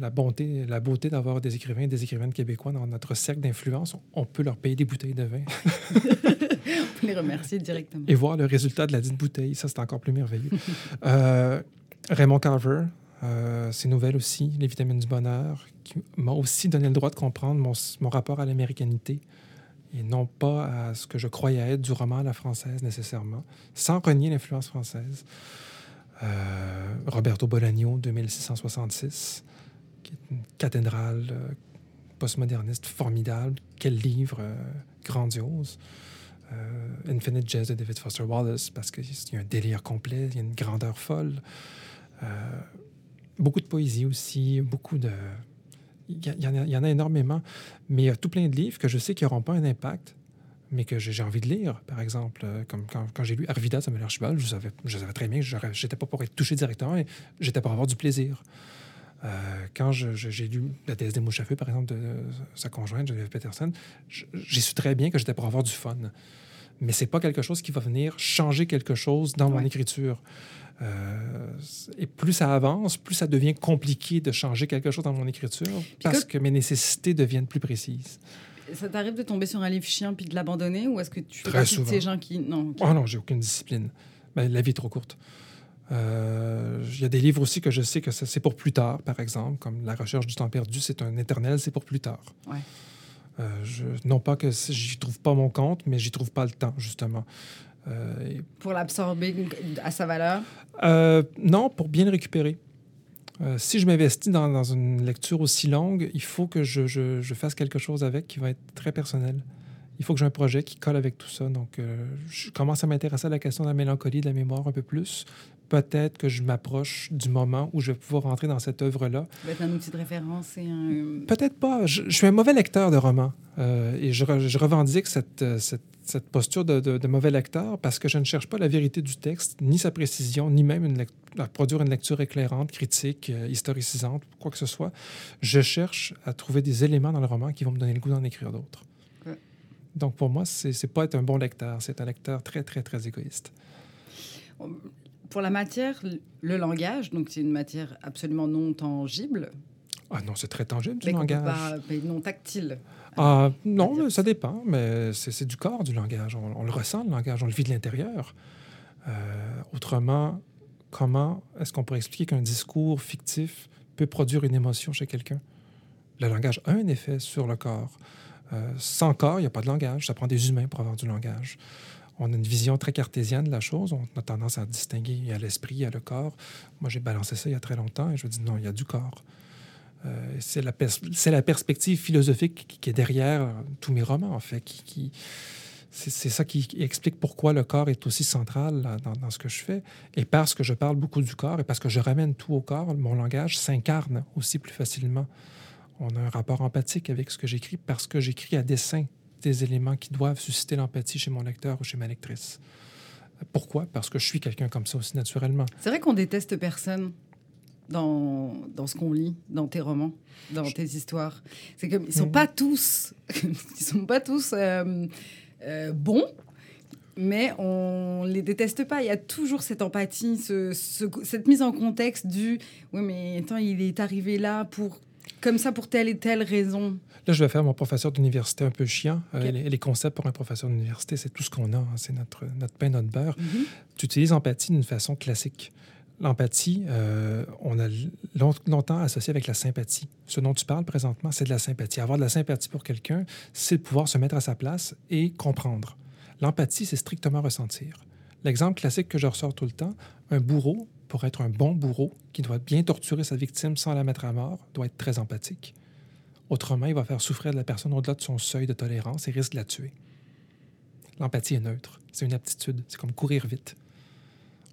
la bonté, la beauté d'avoir des écrivains et des écrivaines québécois dans notre cercle d'influence. On peut leur payer des bouteilles de vin. <laughs> on peut les remercier directement. Et voir le résultat de la dite bouteille, ça, c'est encore plus merveilleux. <laughs> euh, Raymond Carver, euh, ses nouvelles aussi, Les vitamines du bonheur, qui m'a aussi donné le droit de comprendre mon, mon rapport à l'américanité et non pas à ce que je croyais être du roman à la française nécessairement, sans renier l'influence française. Euh, Roberto Bolaño, 2666, qui est une cathédrale euh, postmoderniste formidable. Quel livre euh, grandiose. Infinite Jazz de David Foster Wallace, parce qu'il y a un délire complet, il y a une grandeur folle. beaucoup de poésie aussi, beaucoup de... Il y, y, en a énormément, mais il y a tout plein de livres que je sais qui n'auront pas un impact, mais que j'ai envie de lire, par exemple. Euh, comme quand, quand j'ai lu Arvida de Samuel Archibald, je savais, je savais très bien que je n'étais pas pour être touché directement, j'étais pour avoir du plaisir. Euh, quand j'ai lu La déesse des mouches à feu, par exemple, de, sa conjointe, Geneviève Peterson, j'ai su très bien que j'étais pour avoir du fun. Mais c'est pas quelque chose qui va venir changer quelque chose dans mon écriture. Euh, et plus ça avance, plus ça devient compliqué de changer quelque chose dans mon écriture parce que mes nécessités deviennent plus précises. Ça t'arrive de tomber sur un livre chien puis de l'abandonner ou est-ce que tu fais partie de ces gens qui. Non. Oh non, j'ai aucune discipline. Ben, la vie est trop courte. Euh, il y a des livres aussi que je sais que c'est pour plus tard, par exemple, comme La recherche du temps perdu, c'est un éternel, c'est pour plus tard. Ouais. Euh, je, non pas que j'y trouve pas mon compte, mais j'y trouve pas le temps, justement. Euh, pour l'absorber à sa valeur? non, pour bien le récupérer. Euh, si je m'investis dans, une lecture aussi longue, il faut que je, fasse quelque chose avec qui va être très personnel. Il faut que j'ai un projet qui colle avec tout ça. Donc, euh, je commence à m'intéresser à la question de la mélancolie, de la mémoire un peu plus. Peut-être que je m'approche du moment où je vais pouvoir rentrer dans cette œuvre-là. Ça va être un outil de référence et un... Peut-être pas. Je, suis un mauvais lecteur de romans euh, et je, revendique cette, cette cette posture de, mauvais lecteur parce que je ne cherche pas la vérité du texte, ni sa précision, ni même une à produire une lecture éclairante, critique, euh, historicisante, quoi que ce soit. Je cherche à trouver des éléments dans le roman qui vont me donner le goût d'en écrire d'autres. Donc pour moi, c'est n'est pas être un bon lecteur, c'est un lecteur très, très, très égoïste. Pour la matière, le langage, donc c'est une matière absolument non tangible. Ah non, c'est très tangible du langage. Pas, mais non tactile. Ah, non, ça dépend, mais c'est du corps du langage. On, le ressent, le langage, on le vit de l'intérieur. Euh, autrement, comment est-ce qu'on pourrait expliquer qu'un discours fictif peut produire une émotion chez quelqu'un? Le langage a un effet sur le corps. Euh, sans corps, il n'y a pas de langage. Ça prend des humains pour avoir du langage. On a une vision très cartésienne de la chose. On a tendance à distinguer, il y a l'esprit, il y a le corps. Moi, j'ai balancé ça il y a très longtemps et je me dis non, il y a du corps. Euh, c'est la, perspective philosophique qui, est derrière tous mes romans, en fait. C'est ça qui explique pourquoi le corps est aussi central dans, ce que je fais. Et parce que je parle beaucoup du corps et parce que je ramène tout au corps, mon langage s'incarne aussi plus facilement. On a un rapport empathique avec ce que j'écris parce que j'écris à dessein des éléments qui doivent susciter l'empathie chez mon lecteur ou chez ma lectrice. Pourquoi? Parce que je suis quelqu'un comme ça aussi naturellement. C'est vrai qu'on déteste personne dans, dans ce qu'on lit, dans tes romans, dans tes histoires. C'est comme ils sont mm. pas tous, <laughs> ils sont pas tous euh, euh, bons, mais on les déteste pas. Il y a toujours cette empathie, ce, cette mise en contexte du oui, mais attends, il est arrivé là pour comme ça pour telle et telle raison. Là, je vais faire mon professeur d'université un peu chiant. Euh, les, concepts pour un professeur d'université, c'est tout ce qu'on a. Hein. C'est notre, notre pain, notre beurre. Mm-hmm. Tu utilises empathie d'une façon classique. L'empathie, euh, on a longtemps associé avec la sympathie. Ce dont tu parles présentement, c'est de la sympathie. Avoir de la sympathie pour quelqu'un, c'est pouvoir se mettre à sa place et comprendre. L'empathie, c'est strictement ressentir. L'exemple classique que je ressors tout le temps, un bourreau, pour être un bon bourreau, qui doit bien torturer sa victime sans la mettre à mort, doit être très empathique. Autrement, il va faire souffrir la personne au-delà de son seuil de tolérance et risque de la tuer. L'empathie est neutre. C'est une aptitude. C'est comme courir vite.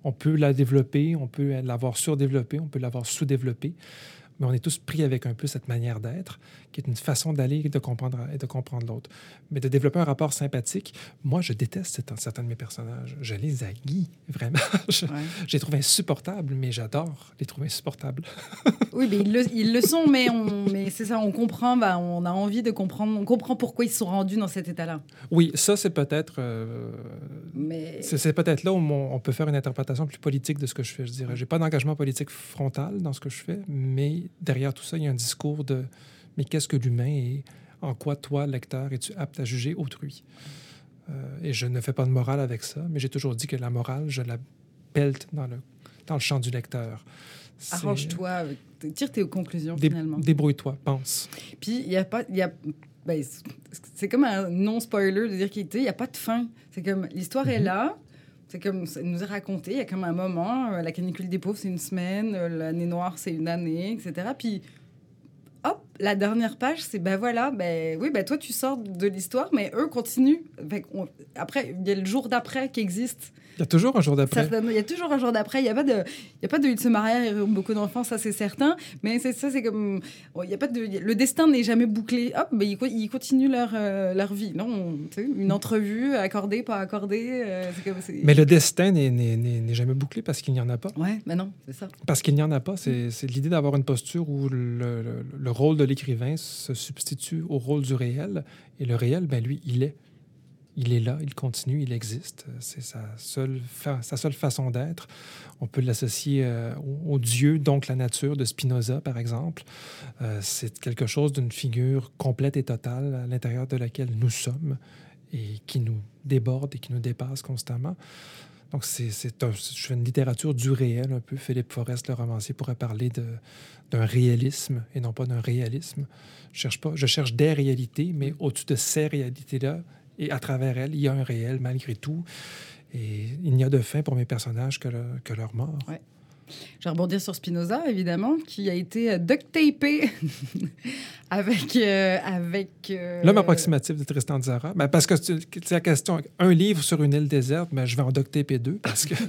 On peut la développer, on peut l'avoir surdéveloppée, on peut l'avoir sous-développée mais on est tous pris avec un peu cette manière d'être, qui est une façon d'aller et de comprendre, et de comprendre l'autre. Mais de développer un rapport sympathique, moi, je déteste certains de mes personnages. Je les haïs, vraiment. <laughs> Je, les trouve insupportables, mais j'adore les trouver insupportables. <laughs> oui, mais ils le, ils le sont, mais, mais c'est ça, on comprend, bah, on a envie de comprendre, on comprend pourquoi ils se sont rendus dans cet état-là. Oui, ça, c'est peut-être... Euh, mais... C'est peut-être là où on, peut faire une interprétation plus politique de ce que je fais, je dirais. J'ai pas d'engagement politique frontal dans ce que je fais, mais derrière tout ça, il y a un discours de mais qu'est-ce que l'humain et en quoi toi, lecteur, es-tu apte à juger autrui? Euh, et je ne fais pas de morale avec ça, mais j'ai toujours dit que la morale, je la pelte dans le, dans le champ du lecteur. Arrange-toi, tire tes conclusions finalement. Débrouille-toi, pense. Puis il n'y a pas. Y a, ben, c'est comme un non-spoiler de dire qu'il n'y a pas de fin. C'est comme l'histoire est mhm. là, c'est comme ça nous est raconté, il y a comme un moment, euh, la canicule des pauvres, c'est une semaine, euh, l'année noire, c'est une année, etc. Puis, hop, la dernière page, c'est ben voilà, ben oui, ben toi, tu sors de l'histoire, mais eux continuent. après, il y a le jour d'après qui existe. Il y a toujours un jour d'après. Il y a toujours un jour d'après. Il n'y a pas de, il y a pas de, se marier beaucoup d'enfants, ça c'est certain. Mais c'est ça, c'est comme, il y a pas de, le destin n'est jamais bouclé. Hop, ben, ils, continuent leur, euh, leur vie. Non, une entrevue accordée, pas accordée. Euh, mais le destin n'est jamais bouclé parce qu'il n'y en a pas. Ouais, mais non, c'est ça. Parce qu'il n'y en a pas. C'est l'idée d'avoir une posture où le, le rôle de l'écrivain se substitue au rôle du réel. Et le réel, ben lui, il est il est là, il continue, il existe. C'est sa seule, sa seule façon d'être. On peut l'associer euh, au, Dieu, donc la nature de Spinoza, par exemple. Euh, c'est quelque chose d'une figure complète et totale à l'intérieur de laquelle nous sommes et qui nous déborde et qui nous dépasse constamment. Donc, c'est, je fais une littérature du réel un peu. Philippe Forest, le romancier, pourrait parler d'un réalisme et non pas d'un réalisme. Je cherche, des réalités, mais au-dessus de ces réalités-là, et à travers elles, il y a un réel malgré tout. Et il n'y a de fin pour mes personnages que, leur mort. Je vais rebondir sur Spinoza, évidemment, qui a été euh, duct-tapé <laughs> avec... Euh, avec euh, L'homme approximatif de Tristan Zara. Ben, parce que c'est la question, un livre sur une île déserte, mais ben, je vais en duct-taper deux parce que... <laughs>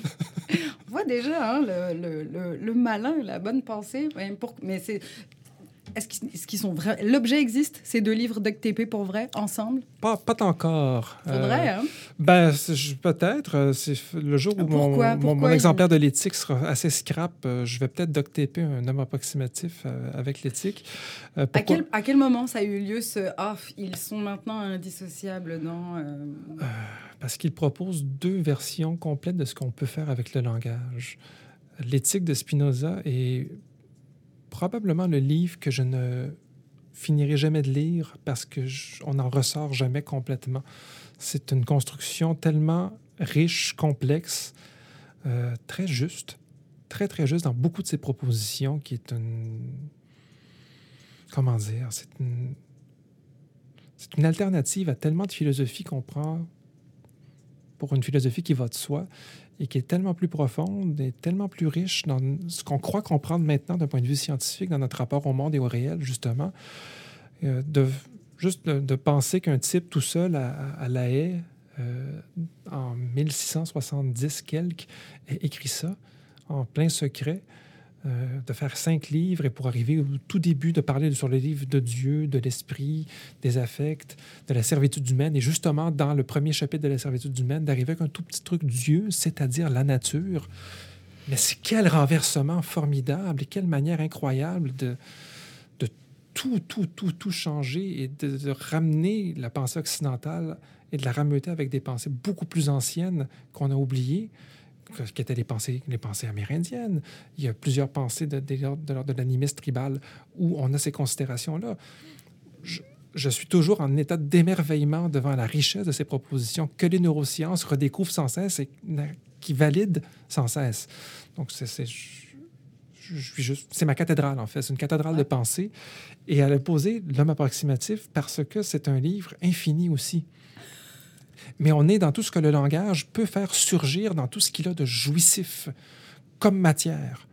On voit déjà hein, le, le, le, malin, la bonne pensée. Pour... Mais c'est est-ce qu'ils sont vrais? L'objet existe, ces deux livres d'OCTP pour vrai, ensemble? Pas, pas encore. Faudrait, euh, hein? Ben, peut-être. Euh, le jour où mon, mon, exemplaire de l'éthique sera assez scrap, euh, je vais peut-être d'OCTP un homme approximatif avec l'éthique. à, quel, à quel moment ça a eu lieu ce ah, ils sont maintenant indissociables dans. parce qu'il propose deux versions complètes de ce qu'on peut faire avec le langage. L'éthique de Spinoza est probablement le livre que je ne finirai jamais de lire parce que on n'en ressort jamais complètement. C'est une construction tellement riche, complexe, euh, très juste, très très juste dans beaucoup de ses propositions, qui est une comment dire, c'est une c'est une alternative à tellement de philosophies qu'on prend pour une philosophie qui va de soi et qui est tellement plus profonde et tellement plus riche dans ce qu'on croit comprendre maintenant d'un point de vue scientifique dans notre rapport au monde et au réel, justement. Euh, de, juste de, penser qu'un type tout seul à, La Haye, euh, en 1670 quelque, écrit ça en plein secret, euh, de faire cinq livres et pour arriver au tout début de parler sur le livre de Dieu, de l'esprit, des affects, de la servitude humaine. Et justement, dans le premier chapitre de la servitude humaine, d'arriver avec un tout petit truc Dieu, c'est-à-dire la nature. Mais c'est quel renversement formidable et quelle manière incroyable de, tout, tout, tout, tout changer et de, de ramener la pensée occidentale et de la rameuter avec des pensées beaucoup plus anciennes qu'on a oubliées qui étaient les pensées, les pensées amérindiennes. Il y a plusieurs pensées de, de, de, de l'animisme tribal où on a ces considérations-là. Je, je, suis toujours en état d'émerveillement devant la richesse de ces propositions que les neurosciences redécouvrent sans cesse et qui valident sans cesse. Donc, c'est, c'est ma cathédrale, en fait. C'est une cathédrale de pensée. Et elle a posé L'homme approximatif parce que c'est un livre infini aussi mais on est dans tout ce que le langage peut faire surgir, dans tout ce qu'il a de jouissif comme matière.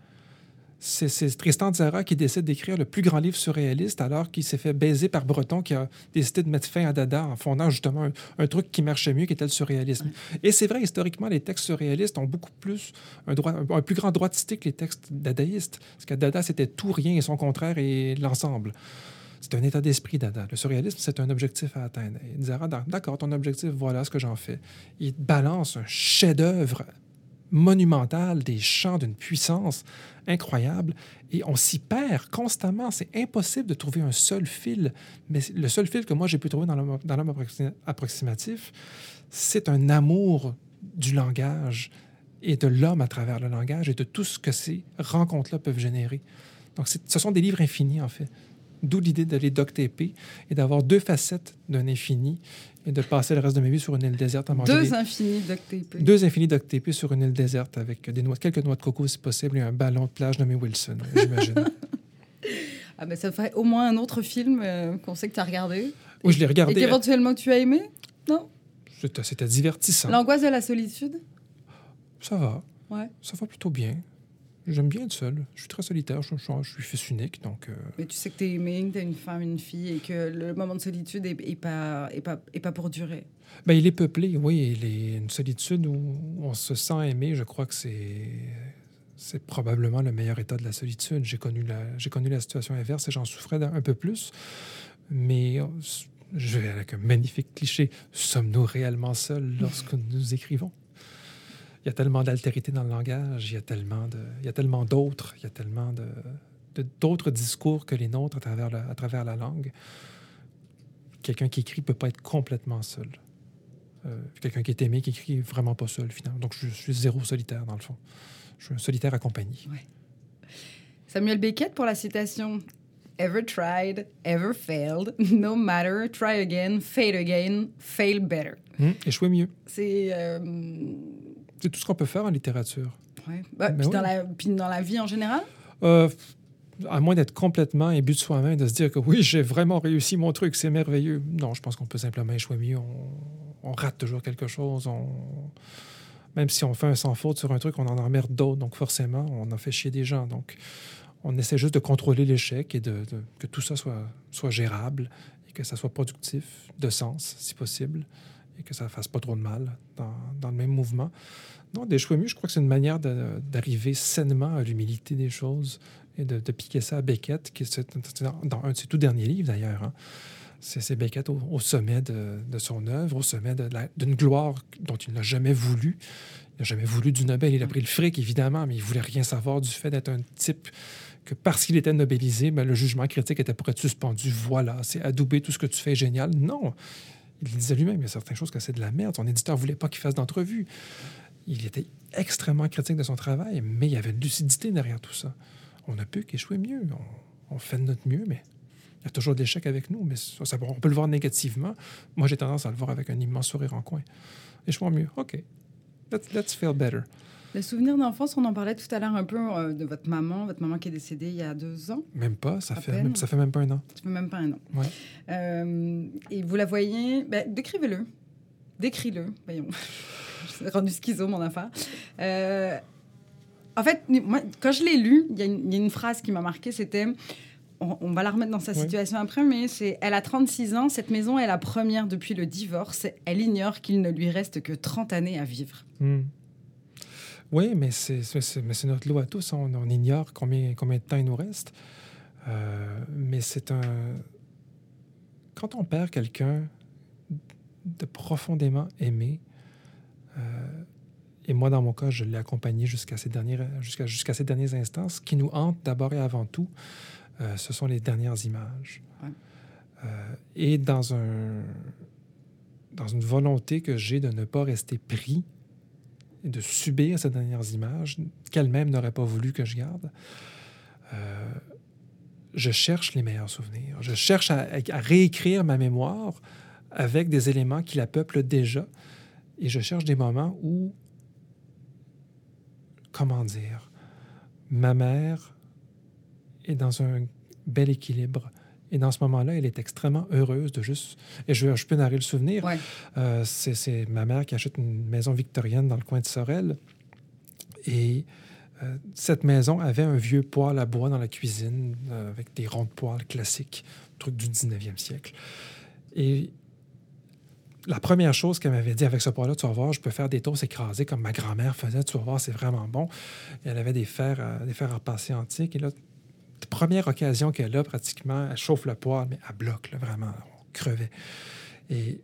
C'est Tristan Tzara qui décide d'écrire le plus grand livre surréaliste alors qu'il s'est fait baiser par Breton qui a décidé de mettre fin à Dada en fondant justement un, truc qui marchait mieux, qui était le surréalisme. Et c'est vrai, historiquement, les textes surréalistes ont beaucoup plus un, droit, plus grand droit que les textes dadaïstes. Parce que Dada, c'était tout, rien et son contraire et l'ensemble. C'est un état d'esprit, Dada. Le surréalisme, c'est un objectif à atteindre. Il dira, d'accord, ton objectif, voilà ce que j'en fais. Il balance un chef-d'œuvre monumental, des chants d'une puissance incroyable, et on s'y perd constamment. C'est impossible de trouver un seul fil. Mais le seul fil que moi j'ai pu trouver dans l'homme approximatif, c'est un amour du langage et de l'homme à travers le langage et de tout ce que ces rencontres-là peuvent générer. Donc, ce sont des livres infinis, en fait. D'où l'idée d'aller duct-taper et d'avoir deux facettes d'un infini et de passer le reste de ma vie sur une île déserte à manger. Deux des... infinis duct-tapés. Deux infinis duct-tapés sur une île déserte avec des noix, quelques noix de coco si possible et un ballon de plage nommé Wilson, j'imagine. <laughs> ah ben ça ferait au moins un autre film euh, qu'on sait que tu as regardé. Oui, je l'ai regardé. Et qu'éventuellement tu as aimé? Non? C'était divertissant. L'angoisse de la solitude? Ça va. Ouais. Ça va plutôt bien. J'aime bien être seul. Je suis très solitaire. Je, je, je suis fils unique, donc... Euh... Mais tu sais que tu es aimé, que tu as une femme, une fille, et que le moment de solitude n'est est pas, est pas, est pas pour durer. Ben, il est peuplé, oui. Il est une solitude où on se sent aimé. Je crois que c'est... C'est probablement le meilleur état de la solitude. J'ai connu la, j'ai connu la situation inverse et j'en souffrais un peu plus. Mais je vais avec un magnifique cliché. Sommes-nous réellement seuls lorsque nous écrivons? Il y a tellement d'altérité dans le langage, il y a tellement de, il y a tellement d'autres, il y a tellement de, d'autres discours que les nôtres à travers la, à travers la langue. Quelqu'un qui écrit ne peut pas être complètement seul. Euh, quelqu'un qui est aimé, qui écrit vraiment pas seul, finalement. Donc, je, je, suis zéro solitaire, dans le fond. Je suis un solitaire accompagné. Ouais. Samuel Beckett pour la citation Ever tried, ever failed, <laughs> no matter, try again, fail again, fail better. Mmh, échouer mieux. C'est. Euh, c'est tout ce qu'on peut faire en littérature. Ouais. Bah, puis, oui. dans la, puis, dans la, vie en général? Euh, à moins d'être complètement imbu de soi-même, de se dire que oui, j'ai vraiment réussi mon truc, c'est merveilleux. Non, je pense qu'on peut simplement échouer mieux. On, on, rate toujours quelque chose. On... Même si on fait un sans faute sur un truc, on en emmerde d'autres. Donc forcément, on en fait chier des gens. Donc on essaie juste de contrôler l'échec et de, de, que tout ça soit, soit gérable et que ça soit productif, de sens, si possible et que ça ne fasse pas trop de mal dans, dans le même mouvement. Non, d'échouer mieux, je crois que c'est une manière d'arriver sainement à l'humilité des choses et de, piquer ça à Beckett, qui est dans un de ses tout derniers livres d'ailleurs. Hein. C'est Beckett au, sommet de, de, son œuvre, au sommet d'une gloire dont il n'a jamais voulu. Il n'a jamais voulu du Nobel. Il a pris le fric, évidemment, mais il voulait rien savoir du fait d'être un type que parce qu'il était nobelisé, ben, le jugement critique était pour être suspendu. Voilà, c'est adoubé, tout ce que tu fais est génial. Non, il disait lui-même, il y a certaines choses que c'est de la merde. Son éditeur ne voulait pas qu'il fasse d'entrevue. Il était extrêmement critique de son travail, mais il y avait une lucidité derrière tout ça. On ne peut qu'échouer mieux. On, fait de notre mieux, mais il y a toujours de l'échec avec nous. Mais ça, on peut le voir négativement. Moi, j'ai tendance à le voir avec un immense sourire en coin. Échouons mieux. OK. Let's feel better. Le souvenir d'enfance, on en parlait tout à l'heure un peu euh, de votre maman, votre maman qui est décédée il y a deux ans. Même pas, ça, fait même, ça fait même pas un an. Ça fait même pas un an. Ouais. Euh, et vous la voyez, ben, décrivez-le. Décris-le, voyons. <laughs> Je rendu schizo, mon affaire. Euh, en fait, moi, quand je l'ai lu, il y, y, a une phrase qui m'a marqué, c'était... On, on, va la remettre dans sa ouais. situation après, mais c'est elle a 36 ans, cette maison est la première depuis le divorce, elle ignore qu'il ne lui reste que 30 années à vivre. Mm. Oui, mais c'est notre lot à tous. On, on, ignore combien, combien de temps il nous reste. Euh, mais c'est un. Quand on perd quelqu'un de profondément aimé, euh, et moi, dans mon cas, je l'ai accompagné jusqu'à ces, derniers, jusqu'à, jusqu'à ces derniers instants, ce qui nous hante d'abord et avant tout, euh, ce sont les dernières images. et dans un dans une volonté que j'ai de ne pas rester pris et de subir ces dernières images qu'elle-même n'aurait pas voulu que je garde, euh, je cherche les meilleurs souvenirs. Je cherche à, réécrire ma mémoire avec des éléments qui la peuplent déjà. Et je cherche des moments où, comment dire, ma mère est dans un bel équilibre et dans ce moment-là, elle est extrêmement heureuse de juste. Et je, je peux narrer le souvenir. Euh, c'est ma mère qui achète une maison victorienne dans le coin de Sorel. Et euh, cette maison avait un vieux poêle à bois dans la cuisine euh, avec des ronds de poêle classiques, truc du 19e siècle. Et la première chose qu'elle m'avait dit avec ce poêle-là, tu vas voir, je peux faire des toasts écrasés comme ma grand-mère faisait, tu vas voir, c'est vraiment bon. Et elle avait des fers, des fers à passer antiques. Et là, première occasion qu'elle a, pratiquement, elle chauffe le poêle, mais elle bloque, vraiment, on crevait. Et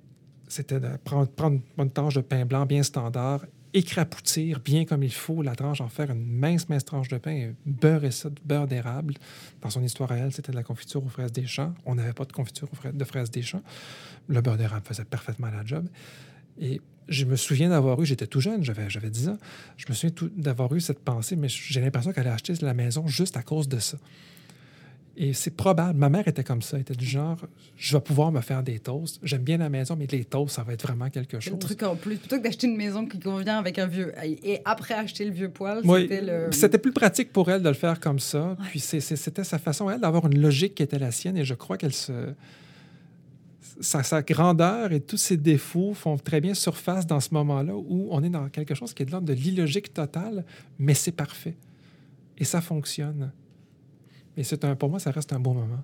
c'était de prendre, prendre une tranche de pain blanc bien standard, écrapoutir bien comme il faut la tranche, en faire une mince, mince tranche de pain, et beurrer ça beurre d'érable. Dans son histoire réelle, c'était de la confiture aux fraises des champs. On n'avait pas de confiture de fraises des champs. Le beurre d'érable faisait parfaitement la job. Et je me souviens d'avoir eu, j'étais tout jeune, j'avais, j'avais 10 ans, je me souviens d'avoir eu cette pensée, mais j'ai l'impression qu'elle a acheté la maison juste à cause de ça. Et c'est probable. Ma mère était comme ça. Elle était du genre, je vais pouvoir me faire des toasts. J'aime bien la maison, mais les toasts, ça va être vraiment quelque chose. Le truc en plus, plutôt que d'acheter une maison qui convient avec un vieux. Et après acheter le vieux poêle, c'était le. C'était plus pratique pour elle de le faire comme ça. Puis c'était sa façon, elle, d'avoir une logique qui était la sienne. Et je crois qu'elle se sa, grandeur et tous ses défauts font très bien surface dans ce moment-là où on est dans quelque chose qui est de l'ordre de l'illogique totale, mais c'est parfait. Et ça fonctionne. Et c'est un, pour moi, ça reste un bon moment.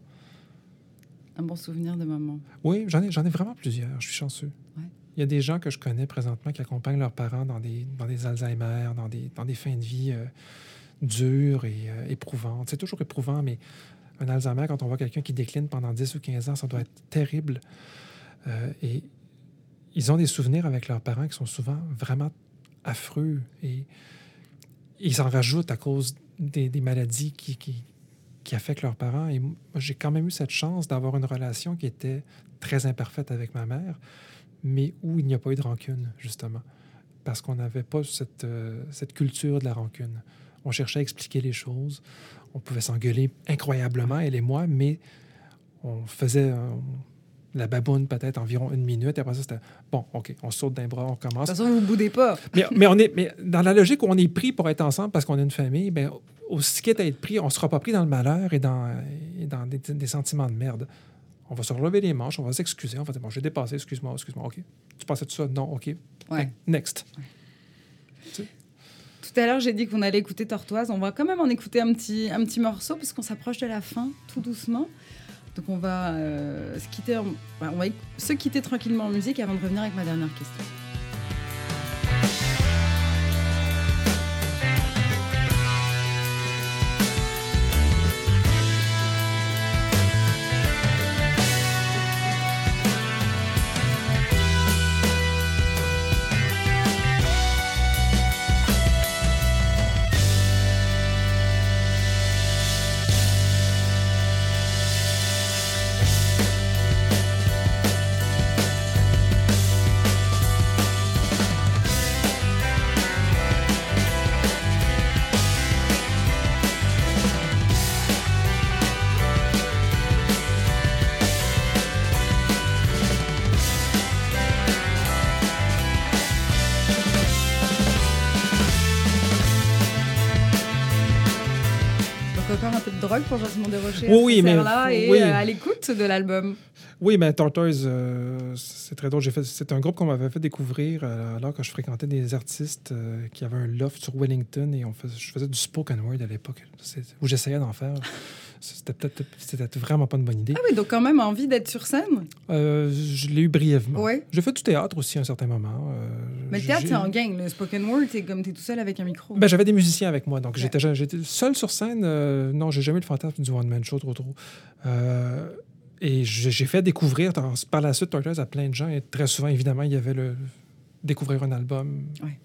Un bon souvenir de maman. Oui, j'en ai, j'en ai vraiment plusieurs. Je suis chanceux. Il y a des gens que je connais présentement qui accompagnent leurs parents dans des, dans des Alzheimer, dans des, dans des fins de vie euh, dures et euh, éprouvantes. C'est toujours éprouvant, mais un Alzheimer, quand on voit quelqu'un qui décline pendant 10 ou 15 ans, ça doit être terrible. Euh, et ils ont des souvenirs avec leurs parents qui sont souvent vraiment affreux et ils s'en rajoutent à cause des, maladies qui, affectent leurs parents. Et moi, j'ai quand même eu cette chance d'avoir une relation qui était très imparfaite avec ma mère, mais où il n'y a pas eu de rancune, justement, parce qu'on n'avait pas cette, euh, cette culture de la rancune. On cherchait à expliquer les choses, on pouvait s'engueuler incroyablement, elle et moi, mais on faisait la baboune peut-être environ une minute. Et après ça, c'était bon, OK, on saute d'un bras, on commence. De toute façon, vous ne boudez pas. mais, on est, mais dans la logique où on est pris pour être ensemble parce qu'on est une famille, bien, aussi qu'est être pris, on ne sera pas pris dans le malheur et dans, dans des, sentiments de merde. On va se relever les manches, on va s'excuser, on va dire Bon, j'ai dépassé, excuse-moi, excuse-moi, OK. Tu pensais tout ça? Non, OK. Next. Tout à l'heure, j'ai dit qu'on allait écouter Tortoise. On va quand même en écouter un petit, morceau parce qu'on s'approche de la fin, tout doucement. Donc on va, euh, se, quitter on va se quitter tranquillement en musique avant de revenir avec ma dernière question. Jasmine Desrochers oui, oui, mais, là et euh, à l'écoute de l'album. Oui, mais Tortoise, euh, c'est très drôle. C'est un groupe qu'on m'avait fait découvrir euh, alors que je fréquentais des artistes qui avaient un loft sur Wellington et on je faisais du spoken word à l'époque où j'essayais d'en faire. C'était peut-être vraiment pas une bonne idée. Ah oui, donc quand même envie d'être sur scène? Euh, je l'ai eu brièvement. Oui. J'ai fait du théâtre aussi à un certain moment. Euh, Mais le théâtre, c'est en gang. Le spoken word, c'est comme tu es tout seul avec un micro. Ben, J'avais des musiciens avec moi, donc j'étais j'étais seul sur scène. euh, non, j'ai jamais eu le fantasme du one-man show trop trop. Et j'ai fait découvrir par la suite Tortoise à plein de gens. Et très souvent, évidemment, il y avait le découvrir un album. Ouais.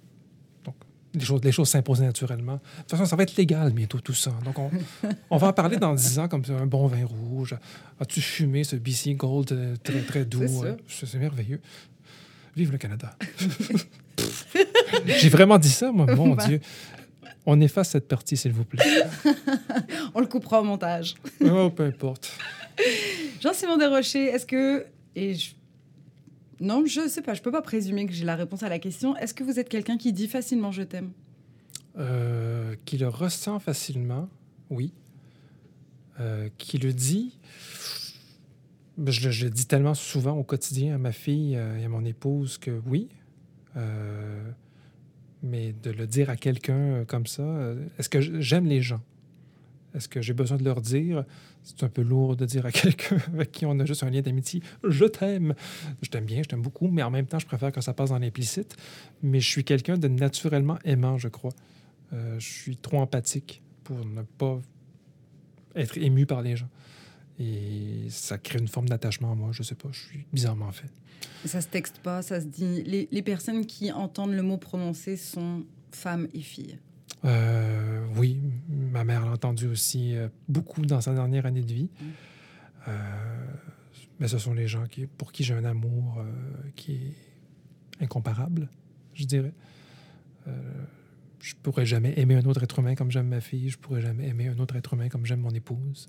Donc, les choses, les choses s'imposaient naturellement. De toute façon, ça va être légal bientôt, tout ça. Donc, on, <laughs> on va en parler dans 10 ans comme un bon vin rouge. As-tu fumé ce BC Gold euh, très, très doux? Euh, C'est c'est merveilleux. Vive le Canada. <laughs> <laughs> J'ai vraiment dit ça, moi, mon Ben. Dieu. On efface cette partie, s'il vous plaît. On le coupera au montage. Oh, peu importe. <laughs> Jean-Simon Desrochers, est-ce que. Et je- Non, je sais pas, je peux pas présumer que j'ai la réponse à la question. Est-ce que vous êtes quelqu'un qui dit facilement je t'aime? Euh, qui le ressent facilement, oui. Euh, qui le dit, ben, je, le- je le dis tellement souvent au quotidien à ma fille euh, et à mon épouse que oui. Mais de le dire à quelqu'un comme ça, est-ce que j'aime les gens? Est-ce que j'ai besoin de leur dire? C'est un peu lourd de dire à quelqu'un <laughs> avec qui on a juste un lien d'amitié, je t'aime. Je t'aime bien, je t'aime beaucoup, mais en même temps, je préfère que ça passe dans l'implicite. Mais je suis quelqu'un de naturellement aimant, je crois. Euh, je suis trop empathique pour ne pas être ému par les gens. Et ça crée une forme d'attachement en moi, je sais pas, je suis bizarrement fait. Ça se texte pas, ça se dit. Les personnes qui entendent le mot prononcé sont femmes et filles. Euh, oui, ma mère l'a entendu aussi euh, beaucoup dans sa dernière année de vie. Mm. Euh, mais ce sont les gens qui, pour qui j'ai un amour qui est incomparable, je dirais. Je pourrais jamais aimer un autre être humain comme j'aime ma fille. Je pourrais jamais aimer un autre être humain comme j'aime mon épouse.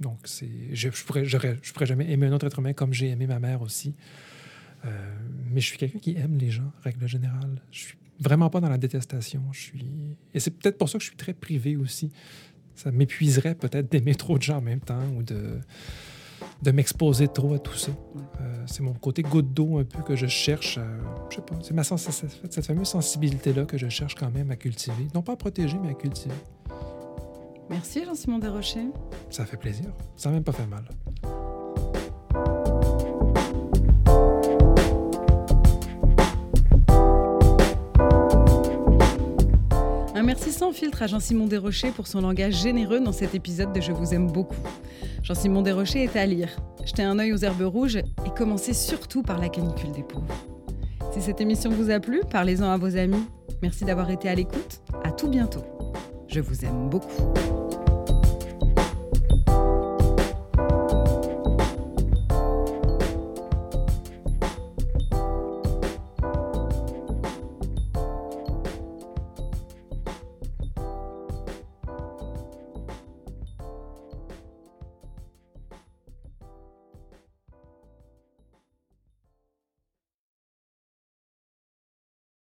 Donc, c'est, je, je pourrais, je pourrais jamais aimer un autre être humain comme j'ai aimé ma mère aussi. Mais je suis quelqu'un qui aime les gens, règle générale. Je suis vraiment pas dans la détestation. Je suis... Et c'est peut-être pour ça que je suis très privé aussi. Ça m'épuiserait peut-être d'aimer trop de gens en même temps ou de, de m'exposer trop à tout ça. Euh, c'est mon côté goutte d'eau un peu que je cherche. à- je sais pas. C'est ma sens- cette, cette fameuse sensibilité-là que je cherche quand même à cultiver. Non pas à protéger, mais à cultiver. Merci Jean-Simon Desrochers. Ça fait plaisir. Ça n'a même pas fait mal. Merci sans filtre à Jean-Simon Desrochers pour son langage généreux dans cet épisode de Je vous aime beaucoup. Jean-Simon Desrochers est à lire. Jetez un œil aux herbes rouges et commencez surtout par la canicule des pauvres. Si cette émission vous a plu, parlez-en à vos amis. Merci d'avoir été à l'écoute. À tout bientôt. Je vous aime beaucoup.